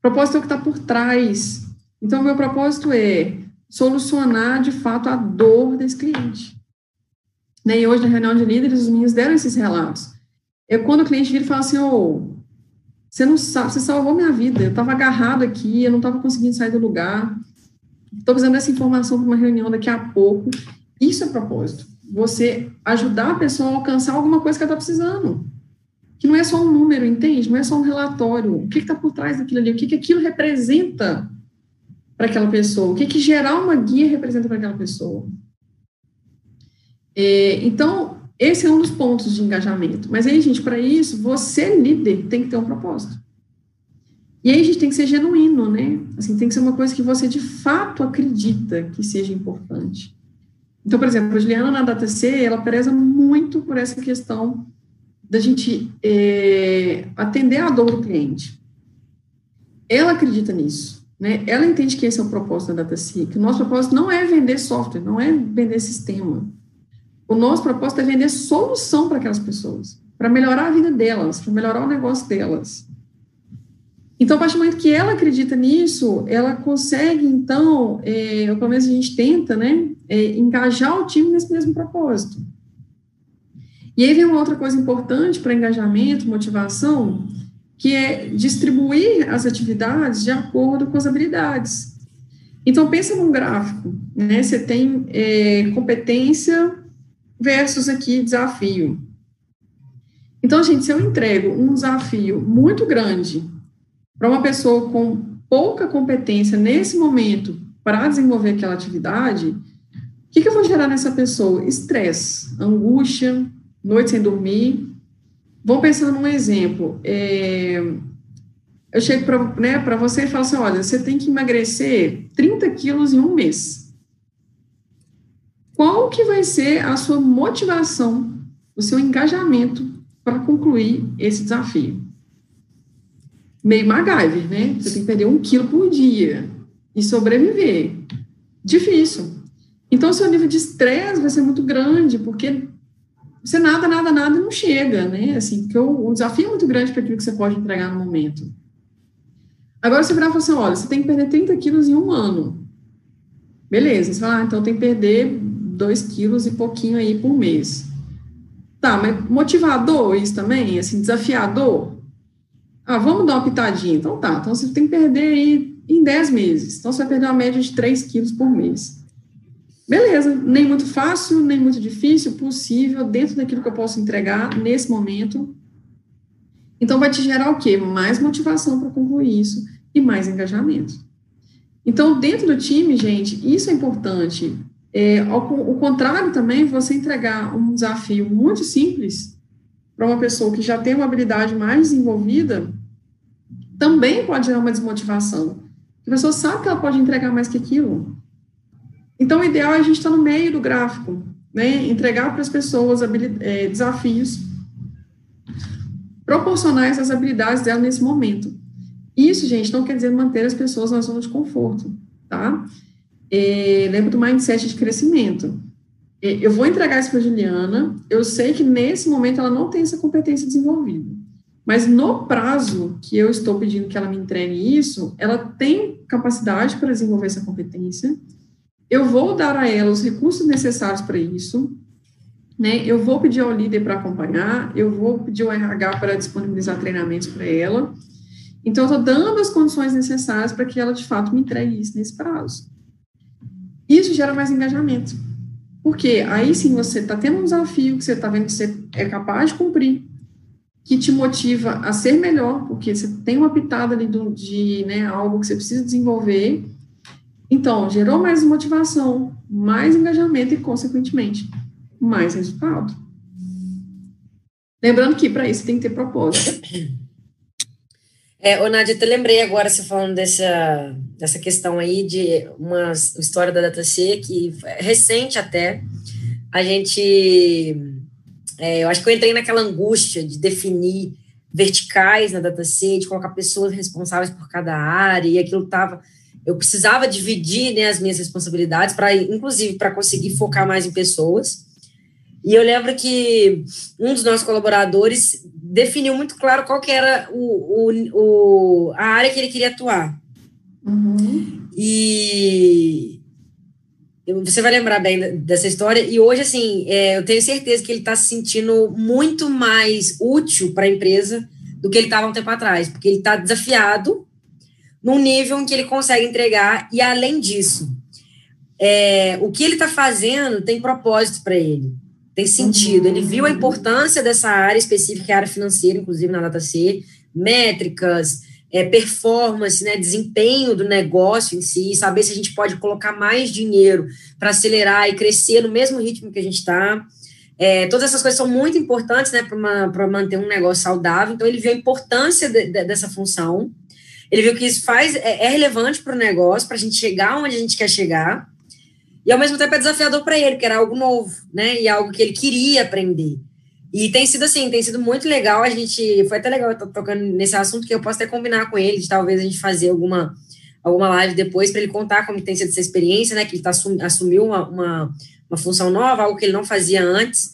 Propósito é o que está por trás. Então, meu propósito é solucionar, de fato, a dor desse cliente. Né, e hoje, na reunião de líderes, os meninos deram esses relatos. É quando o cliente vira e fala assim, ô, oh, você não sabe, você salvou minha vida, eu estava agarrado aqui, eu não estava conseguindo sair do lugar, estou precisando dessa informação para uma reunião daqui a pouco. Isso é propósito. Você ajudar a pessoa a alcançar alguma coisa que ela está precisando. Que não é só um número, entende? Não é só um relatório. O que está por trás daquilo ali? O que, que aquilo representa para aquela pessoa? O que, que gerar uma guia representa para aquela pessoa? É, então, esse é um dos pontos de engajamento. Mas aí, gente, para isso, você, líder, tem que ter um propósito. E aí a gente tem que ser genuíno, né? Assim, tem que ser uma coisa que você de fato acredita que seja importante. Então, por exemplo, a Juliana na DataC, ela preza muito por essa questão da gente é, atender a dor do cliente. Ela acredita nisso, né? Ela entende que esse é o propósito da DataC, que o nosso propósito não é vender software, não é vender sistema. O nosso propósito é vender solução para aquelas pessoas, para melhorar a vida delas, para melhorar o negócio delas. Então, a partir do momento que ela acredita nisso, ela consegue, então, é, ou pelo menos a gente tenta, né, é, engajar o time nesse mesmo propósito. E aí vem uma outra coisa importante para engajamento, motivação, que é distribuir as atividades de acordo com as habilidades. Então, pensa num gráfico, né, você tem é, competência versus aqui desafio. Então, gente, se eu entrego um desafio muito grande para uma pessoa com pouca competência nesse momento para desenvolver aquela atividade, o que, que eu vou gerar nessa pessoa? Estresse, angústia, noite sem dormir. Vamos pensar num exemplo. É, eu chego para né, você e falo assim: olha, você tem que emagrecer 30 quilos em um mês qual que vai ser a sua motivação, o seu engajamento para concluir esse desafio? Meio MacGyver, né? Você tem que perder um quilo por dia e sobreviver. Difícil. Então, seu nível de estresse vai ser muito grande, porque você nada, nada, nada não chega, né? Assim, porque o, o desafio é muito grande para aquilo que você pode entregar no momento. Agora, você virar e falar assim, olha, você tem que perder 30 quilos em um ano. Beleza, você fala, ah, então tem que perder 2 quilos e pouquinho aí por mês. Tá, mas motivador isso também? Assim, desafiador? Ah, vamos dar uma pitadinha. Então tá, então você tem que perder aí em 10 meses. Então você vai perder uma média de 3 quilos por mês. Beleza, nem muito fácil, nem muito difícil, possível, dentro daquilo que eu posso entregar nesse momento. Então, vai te gerar o quê? Mais motivação para concluir isso e mais engajamento. Então, dentro do time, gente, isso é importante. É, ao, ao contrário também, você entregar um desafio muito simples para uma pessoa que já tem uma habilidade mais desenvolvida, também pode gerar uma desmotivação. A pessoa sabe que ela pode entregar mais que aquilo. Então, o ideal é a gente estar no meio do gráfico, né? Entregar para as pessoas é, desafios proporcionais às habilidades dela nesse momento. Isso, gente, não quer dizer manter as pessoas na zona de conforto, tá? É, lembra do mindset de crescimento. É, eu vou entregar isso para a Juliana, eu sei que nesse momento ela não tem essa competência desenvolvida. Mas no prazo que eu estou pedindo que ela me entregue isso, ela tem capacidade para desenvolver essa competência, eu vou dar a ela os recursos necessários para isso, né? Eu vou pedir ao líder para acompanhar, eu vou pedir ao RH para disponibilizar treinamentos para ela. Então, eu estou dando as condições necessárias para que ela, de fato, me entregue isso nesse prazo. Isso gera mais engajamento. Porque aí sim você está tendo um desafio que você está vendo que você é capaz de cumprir, que te motiva a ser melhor, porque você tem uma pitada ali de, de né, algo que você precisa desenvolver, então, gerou mais motivação, mais engajamento e, consequentemente, mais resultado. Lembrando que para isso tem que ter propósito. É, ô Nádia, eu lembrei agora, você falando dessa, dessa questão aí de uma história da DataC, que é recente até, a gente, é, eu acho que eu entrei naquela angústia de definir verticais na DataC, de colocar pessoas responsáveis por cada área, e aquilo estava eu precisava dividir né, as minhas responsabilidades, para inclusive para conseguir focar mais em pessoas. E eu lembro que um dos nossos colaboradores definiu muito claro qual que era o, o, o a área que ele queria atuar. Uhum. E você vai lembrar bem dessa história. E hoje, assim, é, eu tenho certeza que ele está se sentindo muito mais útil para a empresa do que ele estava um tempo atrás, porque ele está desafiado num nível em que ele consegue entregar, e além disso, é, o que ele está fazendo tem propósito para ele, tem sentido. Ele viu a importância dessa área específica, a área financeira, inclusive na data C, métricas, é, performance, né, desempenho do negócio em si, saber se a gente pode colocar mais dinheiro para acelerar e crescer no mesmo ritmo que a gente está. É, todas essas coisas são muito importantes né, para manter um negócio saudável. Então, ele viu a importância de, de, dessa função ele viu que isso faz é, é relevante para o negócio, para a gente chegar onde a gente quer chegar, e ao mesmo tempo é desafiador para ele, porque era algo novo, né? E algo que ele queria aprender. E tem sido assim, tem sido muito legal. A gente foi até legal estar tocando nesse assunto que eu posso até combinar com ele, de talvez a gente fazer alguma alguma live depois para ele contar como tem sido essa experiência, né? Que ele tá, assumiu uma, uma, uma função nova, algo que ele não fazia antes.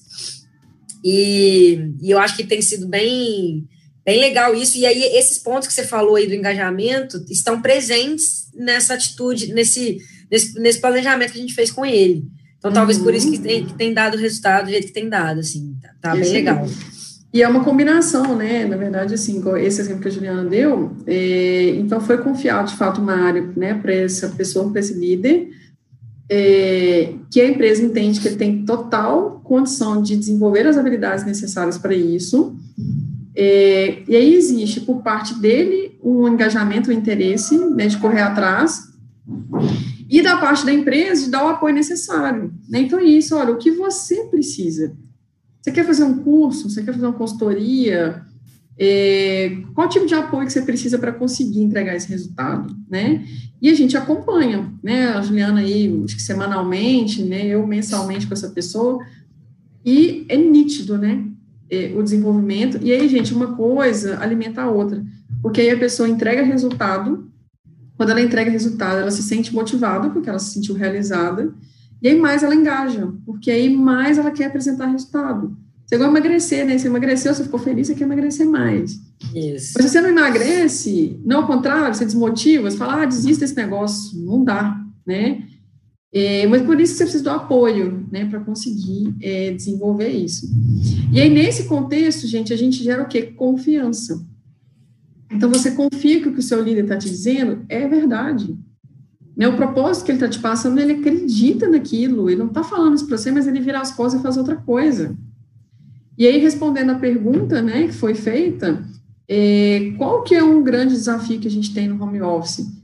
E, e eu acho que tem sido bem Bem legal isso. E aí, esses pontos que você falou aí do engajamento estão presentes nessa atitude, nesse, nesse, nesse planejamento que a gente fez com ele. Então, uhum. talvez por isso que tem, que tem dado o resultado do jeito que tem dado, assim, tá, tá bem legal. E é uma combinação, né? Na verdade, assim, esse exemplo que a Juliana deu, é, então foi confiado, de fato, uma área, né, para essa pessoa, para esse líder, é, que a empresa entende que ele tem total condição de desenvolver as habilidades necessárias para isso, é, e aí existe, por parte dele, um engajamento, um interesse né, de correr atrás, e da parte da empresa de dar o apoio necessário. Né? Então é isso, olha, o que você precisa. Você quer fazer um curso, você quer fazer uma consultoria, é, qual tipo de apoio que você precisa para conseguir entregar esse resultado, né? E a gente acompanha, né? A Juliana aí, acho que semanalmente, né? Eu mensalmente com essa pessoa, e é nítido, né? É, o desenvolvimento. E aí, gente, uma coisa alimenta a outra. Porque aí a pessoa entrega resultado. Quando ela entrega resultado, ela se sente motivada, porque ela se sentiu realizada. E aí mais ela engaja, porque aí mais ela quer apresentar resultado. Você vai emagrecer, né? Você emagreceu, você ficou feliz, você quer emagrecer mais. Isso. Mas se você não emagrece, não ao contrário, você desmotiva, você fala, ah, desista desse negócio. Não dá, né? É, mas por isso você precisa do apoio, né, para conseguir é, desenvolver isso. E aí, nesse contexto, gente, a gente gera o quê? Confiança. Então, você confia que o que o seu líder está te dizendo é verdade. Né, o propósito que ele está te passando, ele acredita naquilo, ele não está falando isso para você, mas ele vira as costas e faz outra coisa. E aí, respondendo a pergunta né, que foi feita, é, qual que é um grande desafio que a gente tem no home office?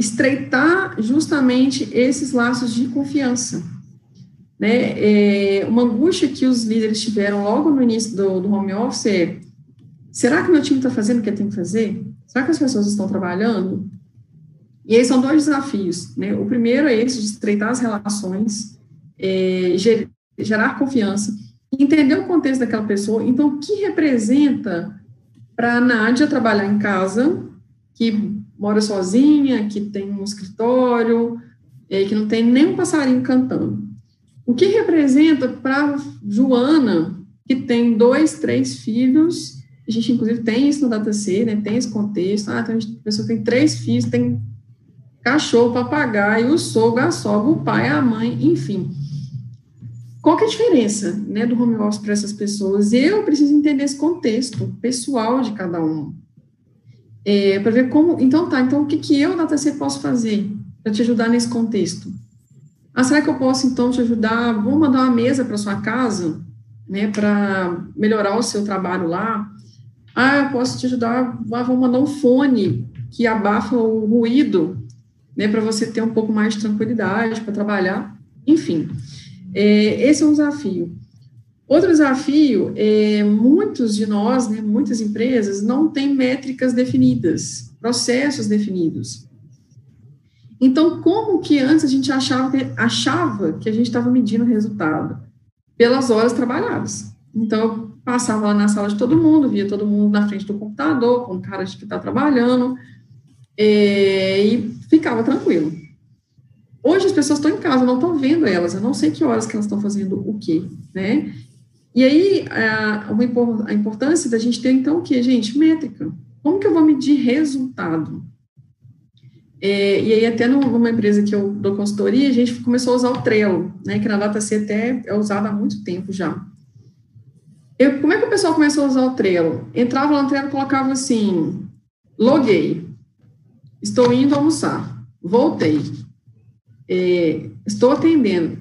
Estreitar justamente esses laços de confiança. Né? É, uma angústia que os líderes tiveram logo no início do, do home office é, será que meu time está fazendo o que tem que fazer? Será que as pessoas estão trabalhando? E aí são dois desafios, né? O primeiro é esse de estreitar as relações, é, gerar confiança, entender o contexto daquela pessoa. Então, o que representa para a Nádia trabalhar em casa, que mora sozinha, que tem um escritório, é, que não tem nem um passarinho cantando. O que representa para Joana, que tem dois, três filhos, a gente inclusive tem isso no DataC, né, tem esse contexto, ah, então a pessoa tem três filhos, tem cachorro, papagaio, o sogro, a sogra, o pai, a mãe, enfim. Qual que é a diferença né, do home office para essas pessoas? Eu preciso entender esse contexto pessoal de cada um. É, para ver como. Então, tá, então o que, que eu, DataC, posso fazer para te ajudar nesse contexto? Ah, será que eu posso, então, te ajudar? Vou mandar uma mesa para sua casa, né, para melhorar o seu trabalho lá? Ah, eu posso te ajudar, ah, vou mandar um fone que abafa o ruído, né, para você ter um pouco mais de tranquilidade para trabalhar. Enfim. É, esse é um desafio. Outro desafio é muitos de nós, né, muitas empresas, não têm métricas definidas, processos definidos. Então, como que antes a gente achava que, achava que a gente estava medindo o resultado? Pelas horas trabalhadas. Então, eu passava lá na sala de todo mundo, via todo mundo na frente do computador, com cara de que está trabalhando, é, e ficava tranquilo. Hoje as pessoas estão em casa, não estão vendo elas, eu não sei que horas que elas estão fazendo o quê, né? E aí, a, uma, a importância da gente ter, então, o quê, gente? Métrica. Como que eu vou medir resultado? É, e aí, até numa empresa que eu dou consultoria, a gente começou a usar o Trello, né, que na DataC até é usado há muito tempo já. Eu, como é que o pessoal começou a usar o Trello? Entrava lá no Trello e colocava assim, loguei, estou indo almoçar, voltei, é, estou atendendo.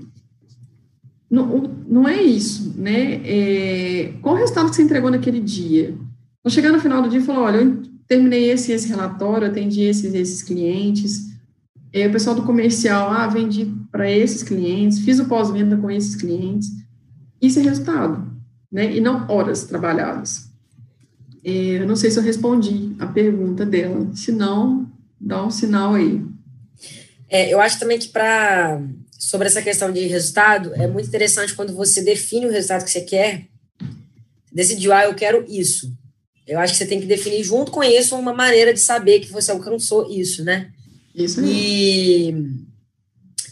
Não, não é isso, né? É, qual o resultado que você entregou naquele dia? Vou chegar no final do dia e falar, olha, eu terminei esse esse relatório, atendi esses esses clientes. É, o pessoal do comercial, ah, vendi para esses clientes, fiz o pós-venda com esses clientes. Isso é resultado, né? E não horas trabalhadas. É, eu não sei se eu respondi a pergunta dela. Se não, dá um sinal aí. É, eu acho também que para sobre essa questão de resultado é muito interessante quando você define o resultado que você quer, decidiu, ah, eu quero isso. Eu acho que você tem que definir junto com isso uma maneira de saber que você alcançou isso, né? Isso e,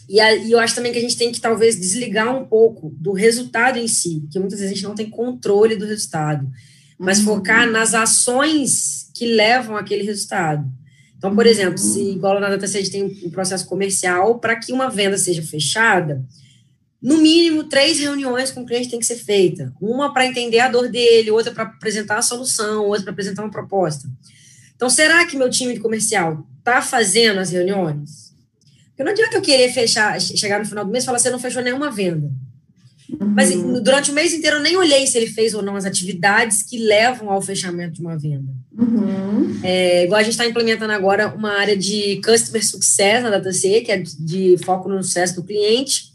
e, a, e eu acho também que a gente tem que talvez desligar um pouco do resultado em si, que muitas vezes a gente não tem controle do resultado, mas uhum. focar nas ações que levam aquele resultado. Então, por exemplo, se igual na DataSet tem um processo comercial, para que uma venda seja fechada, no mínimo três reuniões com o cliente tem que ser feita. Uma para entender a dor dele, outra para apresentar a solução, outra para apresentar uma proposta. Então, será que meu time de comercial está fazendo as reuniões? Porque não adianta eu querer fechar, chegar no final do mês e falar, você não fechou nenhuma venda. Uhum. Mas durante o mês inteiro eu nem olhei se ele fez ou não as atividades que levam ao fechamento de uma venda. Uhum. É, igual a gente está implementando agora uma área de Customer Success na DataC, que é de foco no sucesso do cliente.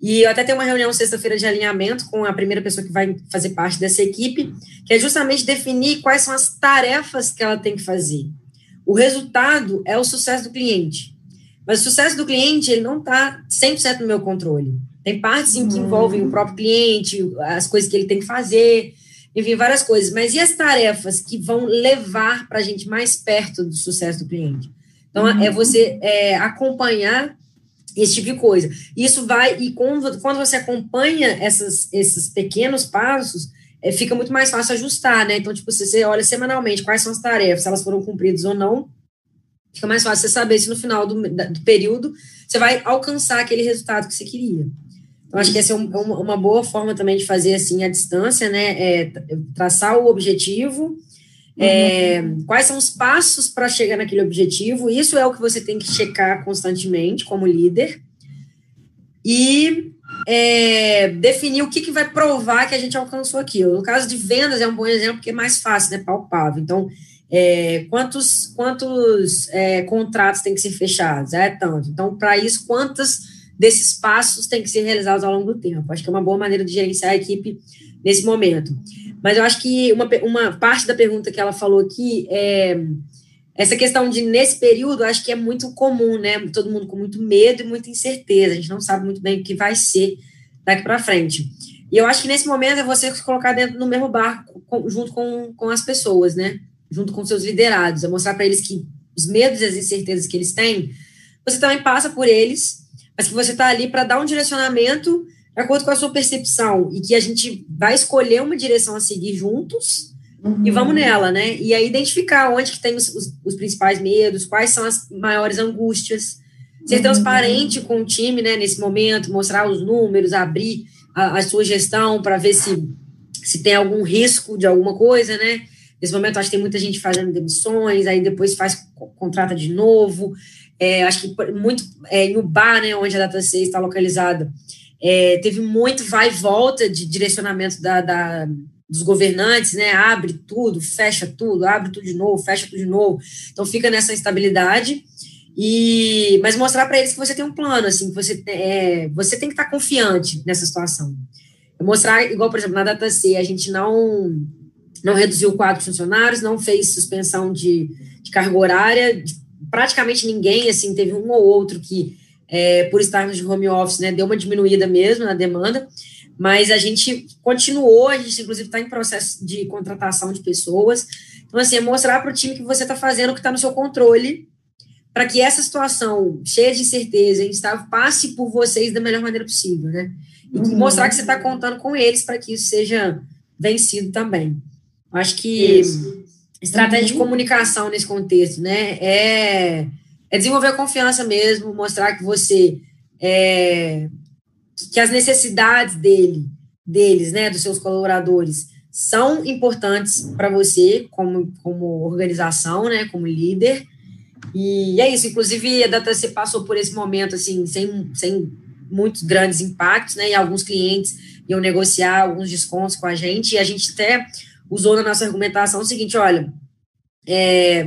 E eu até tenho uma reunião sexta-feira de alinhamento com a primeira pessoa que vai fazer parte dessa equipe, que é justamente definir quais são as tarefas que ela tem que fazer. O resultado é o sucesso do cliente. Mas o sucesso do cliente, ele não está 100% no meu controle. Tem partes sim, que envolvem o próprio cliente, as coisas que ele tem que fazer, enfim, várias coisas. Mas e as tarefas que vão levar para a gente mais perto do sucesso do cliente? Então, uhum. é você é, acompanhar esse tipo de coisa. Isso vai, e quando, quando você acompanha essas, esses pequenos passos, é, fica muito mais fácil ajustar, né? Então, tipo, você, você olha semanalmente quais são as tarefas, se elas foram cumpridas ou não, fica mais fácil você saber se no final do, do período você vai alcançar aquele resultado que você queria. Então, acho que essa é um, uma boa forma também de fazer assim a distância, né? É traçar o objetivo, É, quais são os passos para chegar naquele objetivo? Isso é o que você tem que checar constantemente como líder. E é, definir o que, que vai provar que a gente alcançou aquilo. No caso de vendas, é um bom exemplo porque é mais fácil, né? Palpável. Então, é, quantos, quantos é, contratos têm que ser fechados? É tanto. Então, para isso, quantos desses passos têm que ser realizados ao longo do tempo? Acho que é uma boa maneira de gerenciar a equipe nesse momento. Mas eu acho que uma, uma parte da pergunta que ela falou aqui é essa questão de, nesse período, acho que é muito comum, né? Todo mundo com muito medo e muita incerteza. A gente não sabe muito bem o que vai ser daqui para frente. E eu acho que nesse momento é você se colocar dentro do mesmo barco, com, junto com, com as pessoas, né? Junto com seus liderados. É mostrar para eles que os medos e as incertezas que eles têm, você também passa por eles, mas que você está ali para dar um direcionamento de acordo com a sua percepção e que a gente vai escolher uma direção a seguir juntos Uhum. E vamos nela, né? E aí identificar onde que tem os, os, os principais medos, quais são as maiores angústias. Ser uhum. transparente com o time, né, nesse momento, mostrar os números, abrir a, a sua gestão para ver se, se tem algum risco de alguma coisa, né? Nesse momento, acho que tem muita gente fazendo demissões, aí depois faz contrata de novo. É, acho que muito é, em Ubá, né, onde a Data 6 está localizada, é, teve muito vai e volta de direcionamento da, da dos governantes, né? Abre tudo, fecha tudo, abre tudo de novo, fecha tudo de novo. Então fica nessa instabilidade. E mas mostrar para eles que você tem um plano, assim, que você é, você tem que estar tá confiante nessa situação. mostrar igual, por exemplo, na data C, a gente não não reduziu o quadro de funcionários, não fez suspensão de, de carga horária, praticamente ninguém, assim, teve um ou outro que, é, por estarmos de home office, né, deu uma diminuída mesmo na demanda, mas a gente continuou, a gente inclusive está em processo de contratação de pessoas. Então, assim, é mostrar para o time que você está fazendo o que está no seu controle, para que essa situação cheia de incerteza e instável passe por vocês da melhor maneira possível, né? E uhum. mostrar que você está contando com eles para que isso seja vencido também. Acho que isso. Estratégia uhum. de comunicação nesse contexto, né? É, é desenvolver confiança mesmo, mostrar que você é, que as necessidades dele, deles, né, dos seus colaboradores, são importantes para você como, como organização, né, como líder. E é isso. Inclusive, a DataC passou por esse momento assim, sem, sem muitos grandes impactos, né? E alguns clientes iam negociar alguns descontos com a gente. E a gente até usou na nossa argumentação o seguinte: olha, é,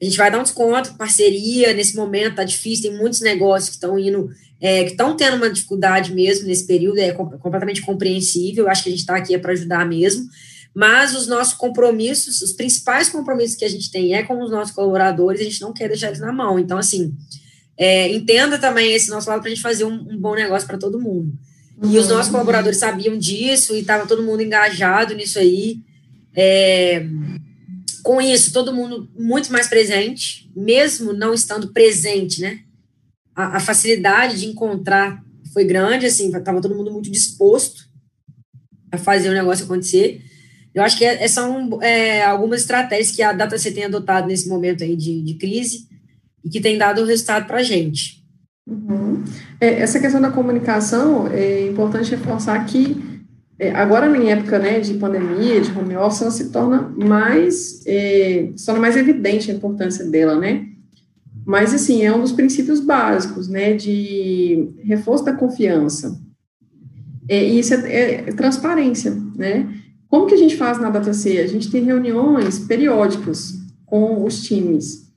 a gente vai dar um desconto, parceria, nesse momento tá difícil, tem muitos negócios que estão indo é, que estão tendo uma dificuldade mesmo nesse período, é completamente compreensível, acho que a gente está aqui é para ajudar mesmo, mas os nossos compromissos, os principais compromissos que a gente tem é com os nossos colaboradores, a gente não quer deixar eles na mão, então, assim, é, entenda também esse nosso lado para a gente fazer um, um bom negócio para todo mundo. E os nossos colaboradores sabiam disso e estava todo mundo engajado nisso aí. É, com isso, todo mundo muito mais presente, mesmo não estando presente, né? a, a facilidade de encontrar foi grande, assim, estava todo mundo muito disposto a fazer o negócio acontecer. Eu acho que é, é são é, algumas estratégias que a DataC tem adotado nesse momento aí de, de crise e que tem dado resultado para a gente. Uhum. É, essa questão da comunicação é importante reforçar que é, agora em época né, de pandemia, de home office, ela se torna mais, é, se torna mais evidente a importância dela, né? Mas, assim, é um dos princípios básicos, né, de reforço da confiança. É, e isso é, é, transparência, né? Como que a gente faz na DataC? A gente tem reuniões periódicas com os times.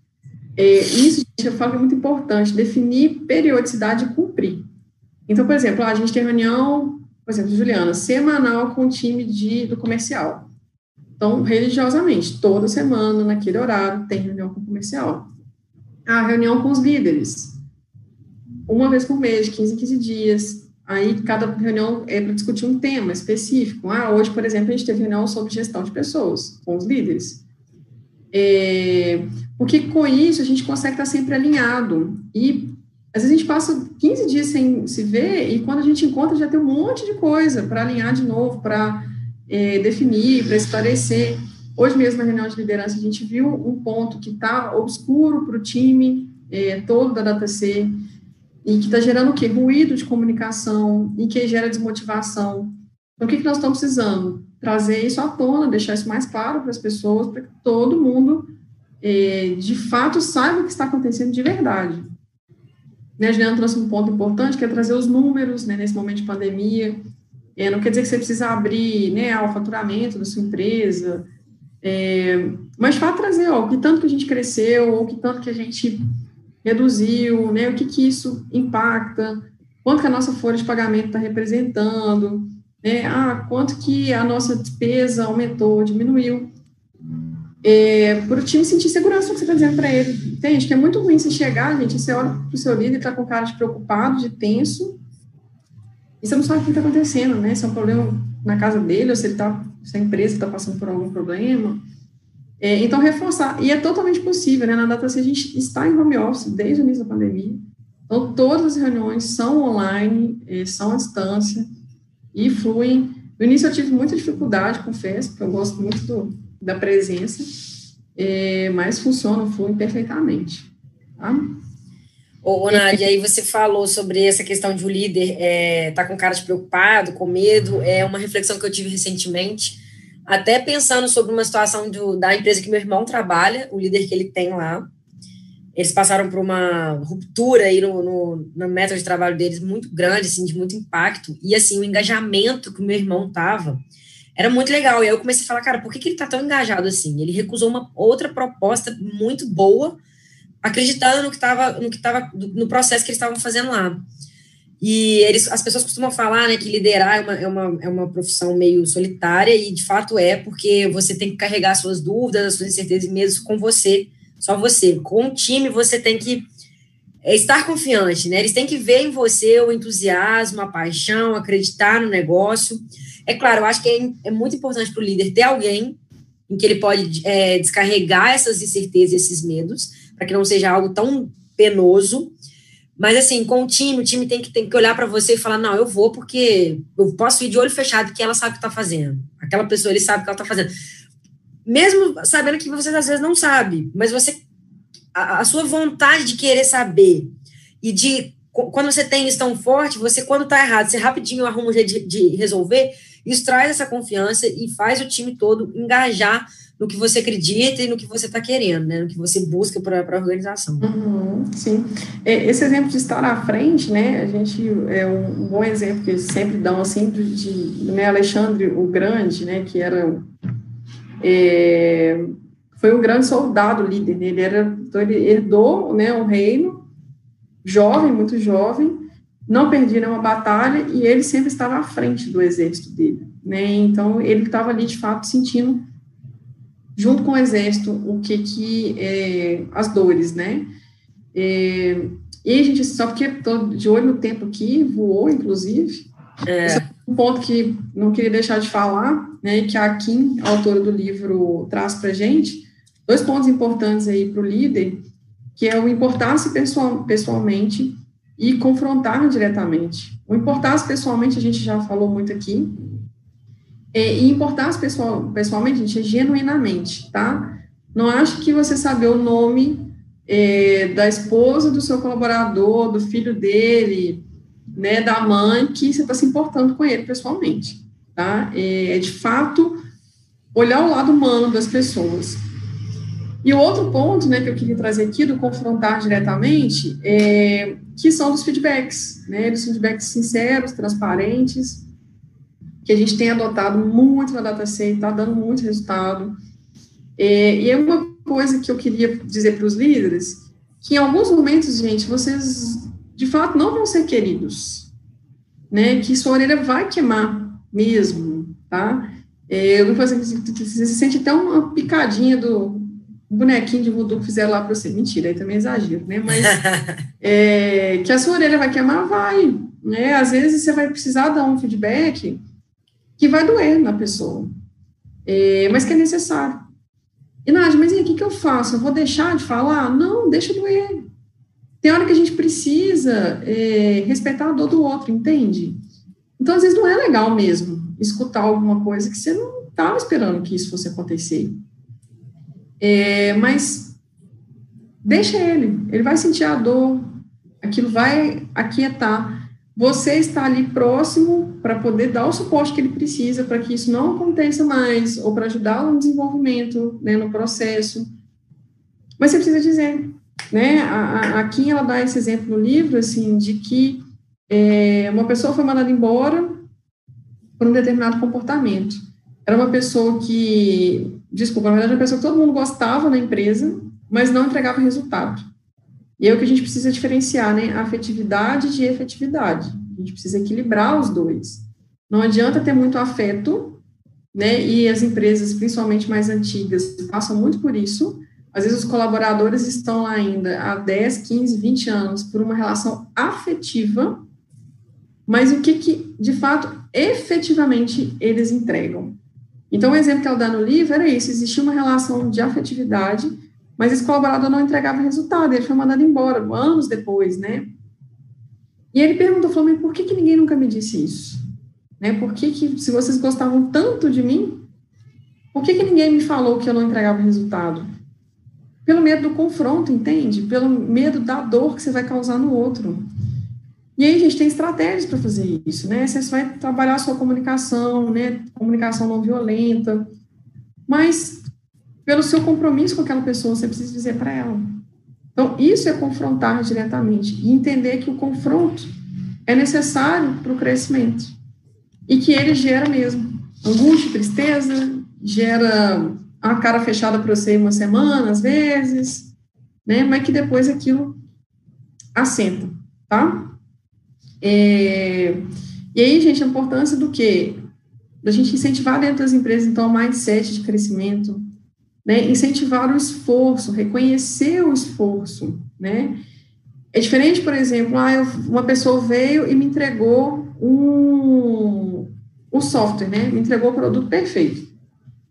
É, isso, gente, eu falo que é muito importante, definir periodicidade e cumprir. Então, por exemplo, a gente tem reunião, por exemplo, Juliana, semanal com o time de, do comercial. Então, religiosamente, toda semana, naquele horário, tem reunião com o comercial a reunião com os líderes. Uma vez por mês, de 15 em 15 dias. Aí, cada reunião é para discutir um tema específico. Ah, hoje, por exemplo, a gente teve reunião sobre gestão de pessoas, com os líderes. É, porque com isso a gente consegue estar sempre alinhado. E às vezes a gente passa 15 dias sem se ver, e quando a gente encontra já tem um monte de coisa para alinhar de novo, para é, definir, para esclarecer. Hoje mesmo, na reunião de liderança, a gente viu um ponto que está obscuro para o time é, todo da DataC e que está gerando o quê? Ruído de comunicação e que gera desmotivação. Então, o que, que nós estamos precisando? trazer isso à tona, deixar isso mais claro para as pessoas, para que todo mundo, é, de fato, saiba o que está acontecendo de verdade. Né, a Juliana trouxe um ponto importante, que é trazer os números, né, nesse momento de pandemia. É, não quer dizer que você precisa abrir, né, o faturamento da sua empresa, é, mas fato trazer, ó, o que tanto que a gente cresceu, o que tanto que a gente reduziu, né, o que que isso impacta, quanto que a nossa folha de pagamento está representando, né, ah, quanto que a nossa despesa aumentou, diminuiu, é, para o time sentir segurança no que você está dizendo para ele. Entende? Que é muito ruim você chegar, gente, você olha para o seu líder e está com cara de preocupado, de tenso, e você não sabe o que está acontecendo, né? Se é um problema na casa dele, ou se, ele tá, se a empresa está passando por algum problema. É, então, reforçar. E é totalmente possível, né? Na data a gente está em home office desde o início da pandemia. Então, todas as reuniões são online, é, são à distância e fluem. No início eu tive muita dificuldade, confesso, porque eu gosto muito do, da presença, é, mas funcionam, fluem perfeitamente. Tá? Ô, Nádia, aí você falou sobre essa questão de o líder é, tá com cara de preocupado, com medo, é uma reflexão que eu tive recentemente, até pensando sobre uma situação do, da empresa que meu irmão trabalha, o líder que ele tem lá, eles passaram por uma ruptura aí no, no, no método de trabalho deles muito grande, assim, de muito impacto, e assim, o engajamento que o meu irmão tava era muito legal, e aí eu comecei a falar, cara, por que, que ele tá tão engajado assim? Ele recusou uma outra proposta muito boa, acreditando no que estava no que tava, no processo que eles estavam fazendo lá. E eles, as pessoas costumam falar né, que liderar é uma, é, uma, é uma profissão meio solitária, e de fato é, porque você tem que carregar suas dúvidas, as suas incertezas e medos com você, só você. Com o time, você tem que é, estar confiante, né? Eles têm que ver em você o entusiasmo, a paixão, acreditar no negócio. É claro, eu acho que é, é muito importante para o líder ter alguém em que ele pode é, descarregar essas incertezas esses medos, para que não seja algo tão penoso. Mas, assim, com o time, o time tem que, tem que olhar para você e falar: não, eu vou porque eu posso ir de olho fechado que ela sabe o que está fazendo. Aquela pessoa, ele sabe o que ela está fazendo. Mesmo sabendo que você às vezes não sabe, mas você. A, sua vontade de querer saber e de. Quando você tem isso tão forte, você, quando está errado, você rapidinho arruma um jeito de, de resolver, isso traz essa confiança e faz o time todo engajar no que você acredita e no que você está querendo, né? No que você busca para a organização. Uhum, sim. É, esse exemplo de estar à frente, né? A gente é um, bom exemplo que eles sempre dão assim de, de né, Alexandre o Grande, né? Que era é, foi um grande soldado líder. Né? Ele era então ele herdou, né? Um reino jovem, muito jovem, não perdia nenhuma batalha e ele sempre estava à frente do exército dele, né? Então ele estava ali de fato sentindo junto com o exército, o que que é, as dores, né? É, e, gente, só porque estou de olho no tempo aqui, voou, inclusive. É. é um ponto que não queria deixar de falar, né, que a Kim, autora do livro, traz para gente, dois pontos importantes aí para o líder, que é o importar-se pessoal, pessoalmente e confrontar diretamente. O importar-se pessoalmente, a gente já falou muito aqui, é, e importar pessoal, pessoalmente, gente, é genuinamente, tá? Não acho que você saber o nome é, da esposa do seu colaborador, do filho dele, né, da mãe, que você está se importando com ele pessoalmente, tá? É, é, de fato olhar o lado humano das pessoas. E o outro ponto, né, que eu queria trazer aqui do confrontar diretamente, é, que são dos feedbacks, né, dos feedbacks sinceros, transparentes, que a gente tem adotado muito na DataC, está dando muito resultado. É, e é uma coisa que eu queria dizer para os líderes, que em alguns momentos, gente, vocês de fato não vão ser queridos, né? Que sua orelha vai queimar mesmo, tá? É, eu vou fazer você se sente até uma picadinha do bonequinho de voodoo que fizeram lá para você. Mentira, aí também é exagero, né? Mas é, que a sua orelha vai queimar, vai. Né? Às vezes você vai precisar dar um feedback que vai doer na pessoa, é, mas que é necessário. E, Nádia, mas e o que, que eu faço? Eu vou deixar de falar? Não, deixa doer. Tem hora que a gente precisa é, respeitar a dor do outro, entende? Então, às vezes, não é legal mesmo escutar alguma coisa que você não estava esperando que isso fosse acontecer. É, mas deixa ele, ele vai sentir a dor, aquilo vai aquietar você está ali próximo para poder dar o suporte que ele precisa para que isso não aconteça mais, ou para ajudá-lo no desenvolvimento, né, no processo. Mas você precisa dizer, né? A, a Kim, ela dá esse exemplo no livro, assim, de que é, uma pessoa foi mandada embora por um determinado comportamento. Era uma pessoa que, desculpa, na verdade, uma pessoa que todo mundo gostava na empresa, mas não entregava resultado. E é o que a gente precisa diferenciar, né? Afetividade de efetividade. A gente precisa equilibrar os dois. Não adianta ter muito afeto, né? E as empresas, principalmente mais antigas, passam muito por isso. Às vezes os colaboradores estão lá ainda há 10, 15, 20 anos por uma relação afetiva, mas o que, que de fato, efetivamente eles entregam? Então, o exemplo que ela dá no livro era isso: existia uma relação de afetividade mas esse colaborador não entregava resultado, ele foi mandado embora, anos depois, né? E ele perguntou, falou, mas por que, que ninguém nunca me disse isso? Né? Por que, que, se vocês gostavam tanto de mim, por que, que ninguém me falou que eu não entregava resultado? Pelo medo do confronto, entende? Pelo medo da dor que você vai causar no outro. E aí a gente tem estratégias para fazer isso, né? Você vai trabalhar a sua comunicação, né? Comunicação não violenta. Mas pelo seu compromisso com aquela pessoa, você precisa dizer para ela. Então, isso é confrontar diretamente e entender que o confronto é necessário para o crescimento e que ele gera mesmo angústia, tristeza, gera a cara fechada para você uma semana, às vezes, né? Mas que depois aquilo assenta, tá? É, e aí, gente, a importância do quê? Da gente incentivar dentro das empresas, então, o mindset de crescimento, né? Incentivar o esforço, reconhecer o esforço, né? É diferente, por exemplo, ah, eu, uma pessoa veio e me entregou um, um software, né? Me entregou o produto perfeito.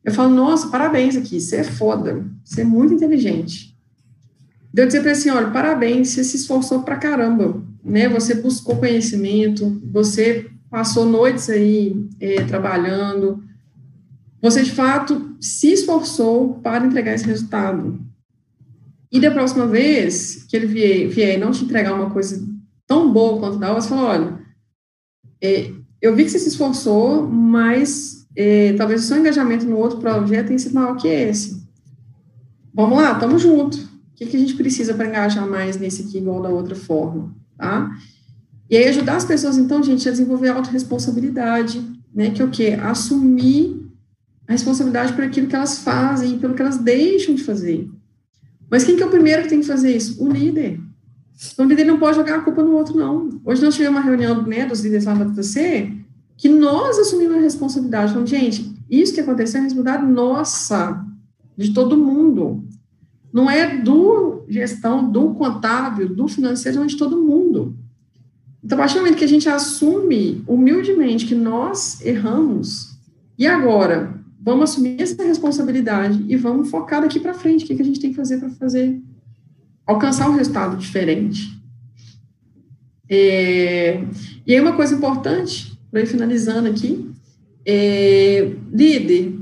Eu falo, nossa, parabéns aqui, você é foda, você é muito inteligente. Deu dizer para assim, olha, parabéns, você se esforçou pra caramba, né? Você buscou conhecimento, você passou noites aí é, trabalhando, você, de fato, se esforçou para entregar esse resultado. E da próxima vez que ele vier, vier não te entregar uma coisa tão boa quanto da você fala, olha, é, eu vi que você se esforçou, mas é, talvez o seu engajamento no outro projeto tenha sido maior que esse. Vamos lá, estamos junto. O que, que a gente precisa para engajar mais nesse aqui igual da outra forma, tá? E aí ajudar as pessoas, então, gente, a desenvolver a autorresponsabilidade, né? Que é o quê? Assumir a responsabilidade por aquilo que elas fazem, pelo que elas deixam de fazer. Mas quem que é o primeiro que tem que fazer isso? O líder. Então, o líder não pode jogar a culpa no outro, não. Hoje nós tivemos uma reunião né, dos líderes lá da TC, que nós assumimos a responsabilidade. Falando, gente, isso que aconteceu é responsabilidade nossa, de todo mundo. Não é do gestão, do contábil, do financeiro, é de todo mundo. Então, a partir do momento que a gente assume humildemente que nós erramos, e agora, vamos assumir essa responsabilidade e vamos focar daqui para frente. O que, que a gente tem que fazer para fazer alcançar um resultado diferente? É, e aí uma coisa importante para ir finalizando aqui, é, líder,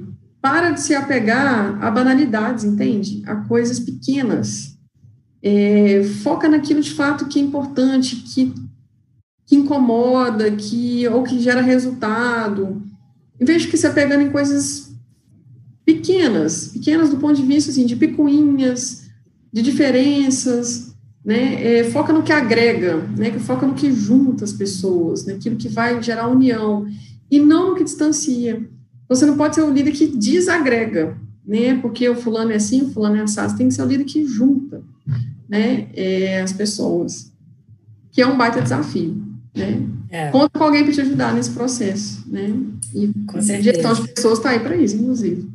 para de se apegar a banalidades, entende? A coisas pequenas. É, foca naquilo de fato que é importante, que, que incomoda, que ou que gera resultado. Em vez de se apegando em coisas pequenas, pequenas do ponto de vista assim, de picuinhas, de diferenças, né? É, foca no que agrega, né? Que foca no que junta as pessoas, naquilo que vai gerar união e não no que distancia. Você não pode ser o líder que desagrega, né? Porque o fulano é assim, o fulano é assado. Tem que ser o líder que junta, né? É, as pessoas, que é um baita desafio, né? É. Conta com alguém para te ajudar nesse processo, né? E com gestão de pessoas está aí para isso, inclusive.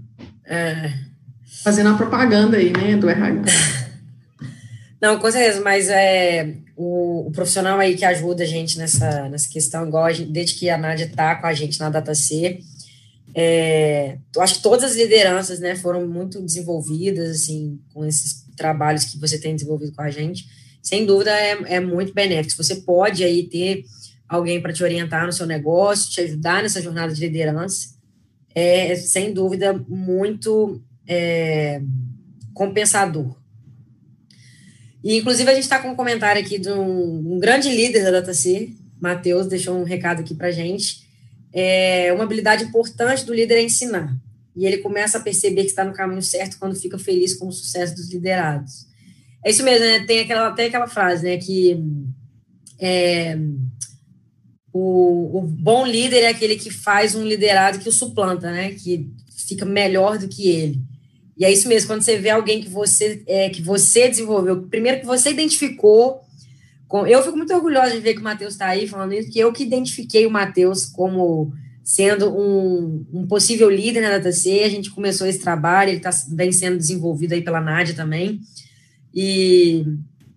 É. Fazendo a propaganda aí, né, do RH. Não, com certeza, mas é, o, o, profissional aí que ajuda a gente nessa, nessa questão, igual gente, desde que a Nádia está com a gente na DataC, é, acho que todas as lideranças, né, foram muito desenvolvidas, assim, com esses trabalhos que você tem desenvolvido com a gente, sem dúvida é, é muito benéfico. Você pode aí ter alguém para te orientar no seu negócio, te ajudar nessa jornada de liderança, é, sem dúvida, muito é, compensador. E, inclusive, a gente está com um comentário aqui de um, um grande líder da DataC, Matheus deixou um recado aqui para gente. É, uma habilidade importante do líder é ensinar. E ele começa a perceber que está no caminho certo quando fica feliz com o sucesso dos liderados. É isso mesmo, né? Tem aquela, tem aquela frase, né? Que é, o, o bom líder é aquele que faz um liderado que o suplanta, né? Que fica melhor do que ele. E é isso mesmo, quando você vê alguém que você é, que você desenvolveu, primeiro que você identificou, eu fico muito orgulhosa de ver que o Matheus está aí falando isso, que eu que identifiquei o Matheus como sendo um, um, possível líder na DataC, a gente começou esse trabalho, ele tá, vem sendo desenvolvido aí pela Nádia também, e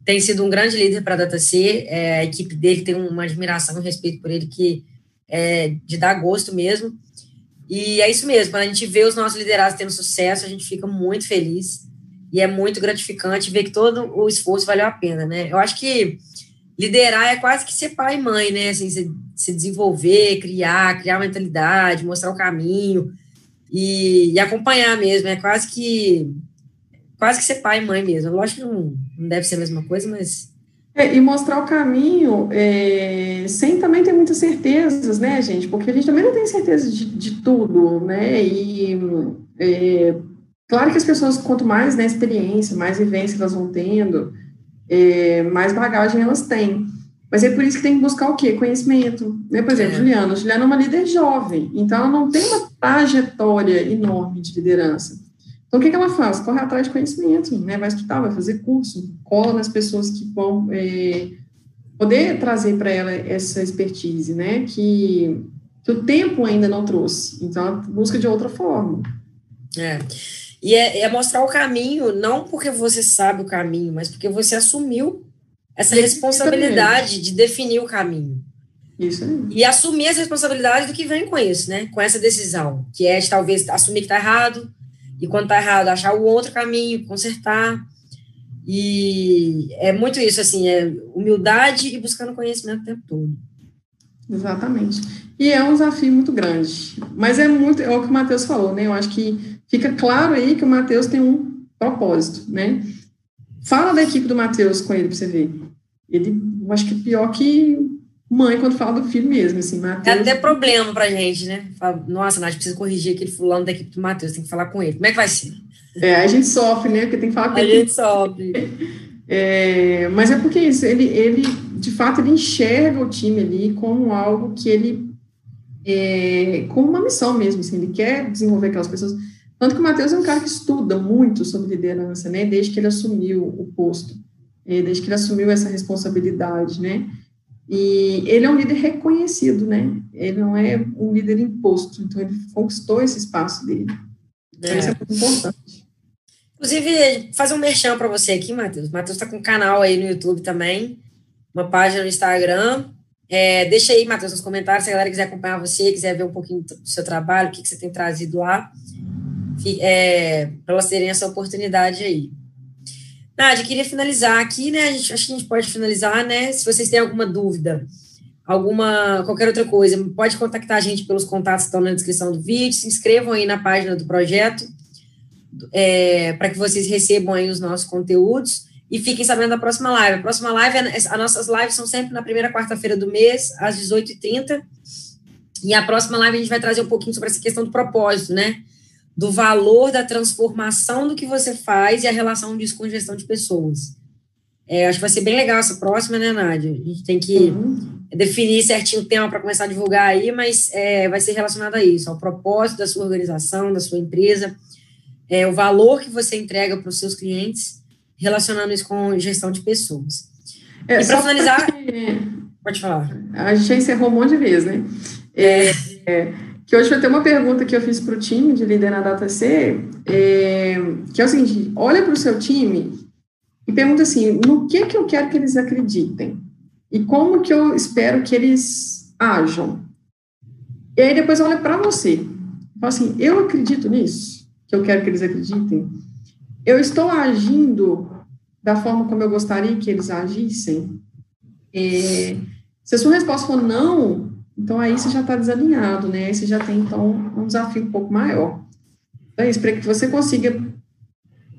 tem sido um grande líder para a DataC, é, a equipe dele tem uma admiração e um respeito por ele que é de dar gosto mesmo, e é isso mesmo, quando a gente vê os nossos liderados tendo sucesso, a gente fica muito feliz e é muito gratificante ver que todo o esforço valeu a pena, né? Eu acho que liderar é quase que ser pai e mãe, né? Assim, se, se desenvolver, criar, criar mentalidade, mostrar o caminho e, e, acompanhar mesmo. É quase que quase que ser pai e mãe mesmo. Lógico que não, não deve ser a mesma coisa, mas é, e mostrar o caminho é, sem também ter muitas certezas, né, gente? Porque a gente também não tem certeza de, de tudo, né? E é, claro que as pessoas, quanto mais né, experiência, mais vivência elas vão tendo, é, mais bagagem elas têm. Mas é por isso que tem que buscar o quê? Conhecimento. Né? Por exemplo, é. Juliana. Juliana é uma líder jovem, então ela não tem uma trajetória enorme de liderança. Então, o que, que ela faz? Corre atrás de conhecimento, né? vai estudar, vai fazer curso, cola nas pessoas que vão é, poder trazer para ela essa expertise, né? Que, que o tempo ainda não trouxe. Então, ela busca de outra forma. É. E é, é, mostrar o caminho, não porque você sabe o caminho, mas porque você assumiu essa responsabilidade de definir o caminho. Isso. E assumir as responsabilidades do que vem com isso, né? Com essa decisão, que é de talvez assumir que está errado, e quando está errado, achar o outro caminho, consertar. E é muito isso, assim, é humildade e buscando conhecimento o tempo todo. Exatamente. E é um desafio muito grande. Mas é muito, é o que o Matheus falou, né? Eu acho que fica claro aí que o Matheus tem um propósito, né? Fala da equipe do Matheus com ele para você ver. Ele, eu acho que é pior que mãe quando fala do filho mesmo, assim, Mateus... É até problema pra gente, né? Fala, Nossa, Nath, precisa corrigir aquele fulano da equipe do Matheus, tem que falar com ele. Como é que vai ser? É, a gente sofre, né? Porque tem que falar com a ele. A gente sofre. É, mas é porque isso, ele, ele, de fato, ele enxerga o time ali como algo que ele, é, como uma missão mesmo, assim, ele quer desenvolver aquelas pessoas. Tanto que o Matheus é um cara que estuda muito sobre liderança, né? Desde que ele assumiu o posto, é, desde que ele assumiu essa responsabilidade, né? E ele é um líder reconhecido, né? Ele não é um líder imposto, então ele conquistou esse espaço dele. É. Isso é muito importante. Inclusive, fazer um merchan para você aqui, Matheus. Matheus está com um canal aí no YouTube também, uma página no Instagram. É, deixa aí, Matheus, nos comentários se a galera quiser acompanhar você, quiser ver um pouquinho do seu trabalho, o que, que você tem trazido lá, é, para elas terem essa oportunidade aí. Nádia, queria finalizar aqui, né? Gente, acho que a gente pode finalizar, né? Se vocês têm alguma dúvida, alguma qualquer outra coisa, pode contactar a gente pelos contatos que estão na descrição do vídeo, se inscrevam aí na página do projeto, é, para que vocês recebam aí os nossos conteúdos e fiquem sabendo da próxima live. A próxima live, as nossas lives são sempre na primeira quarta-feira do mês, às 18h30, e a próxima live a gente vai trazer um pouquinho sobre essa questão do propósito, né? Do valor da transformação do que você faz e a relação disso com gestão de pessoas. É, acho que vai ser bem legal essa próxima, né, Nádia? A gente tem que uhum. definir certinho o tema para começar a divulgar aí, mas é, vai ser relacionado a isso, ao propósito da sua organização, da sua empresa, é, o valor que você entrega para os seus clientes, relacionando isso com gestão de pessoas. É, e para finalizar. Pode falar. A gente já encerrou um monte de vezes, né? É, é que hoje vai ter uma pergunta que eu fiz para o time de líder na DataC, é, que é o seguinte, olha para o seu time e pergunta assim, no que que eu quero que eles acreditem? E como que eu espero que eles ajam? E aí depois olha para você, fala assim, eu acredito nisso, que eu quero que eles acreditem? Eu estou agindo da forma como eu gostaria que eles agissem? É, se a sua resposta for não, então, aí você já está desalinhado, né? Aí você já tem, então, um desafio um pouco maior. Então, é isso, para que você consiga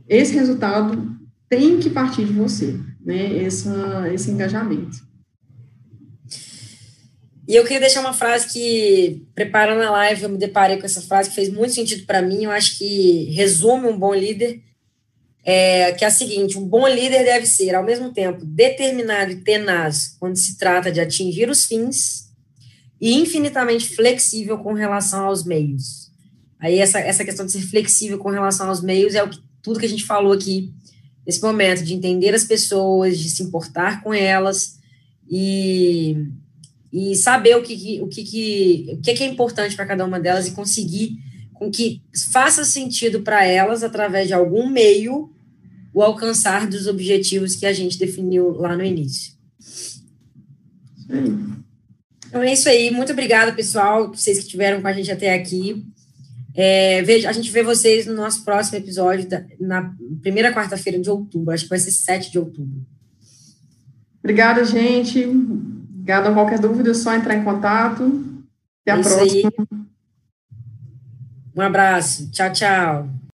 esse resultado, tem que partir de você, né? Essa, esse engajamento. E eu queria deixar uma frase que, preparando a live, eu me deparei com essa frase que fez muito sentido para mim. Eu acho que resume um bom líder, é, que é a seguinte: um bom líder deve ser, ao mesmo tempo, determinado e tenaz quando se trata de atingir os fins e infinitamente flexível com relação aos meios. Aí essa, essa questão de ser flexível com relação aos meios é o que, tudo que a gente falou aqui nesse momento, de entender as pessoas, de se importar com elas e e saber o que, o que, que, o que é importante para cada uma delas e conseguir com que faça sentido para elas, através de algum meio, o alcançar dos objetivos que a gente definiu lá no início. Então é isso aí. Muito obrigada, pessoal, vocês que estiveram com a gente até aqui. É, veja, a gente vê vocês no nosso próximo episódio, da, na primeira quarta-feira de outubro. Acho que vai ser 7 de outubro. Obrigada, gente. Obrigada. Qualquer dúvida, é só entrar em contato. Até a é próxima. Aí. Um abraço. Tchau, tchau.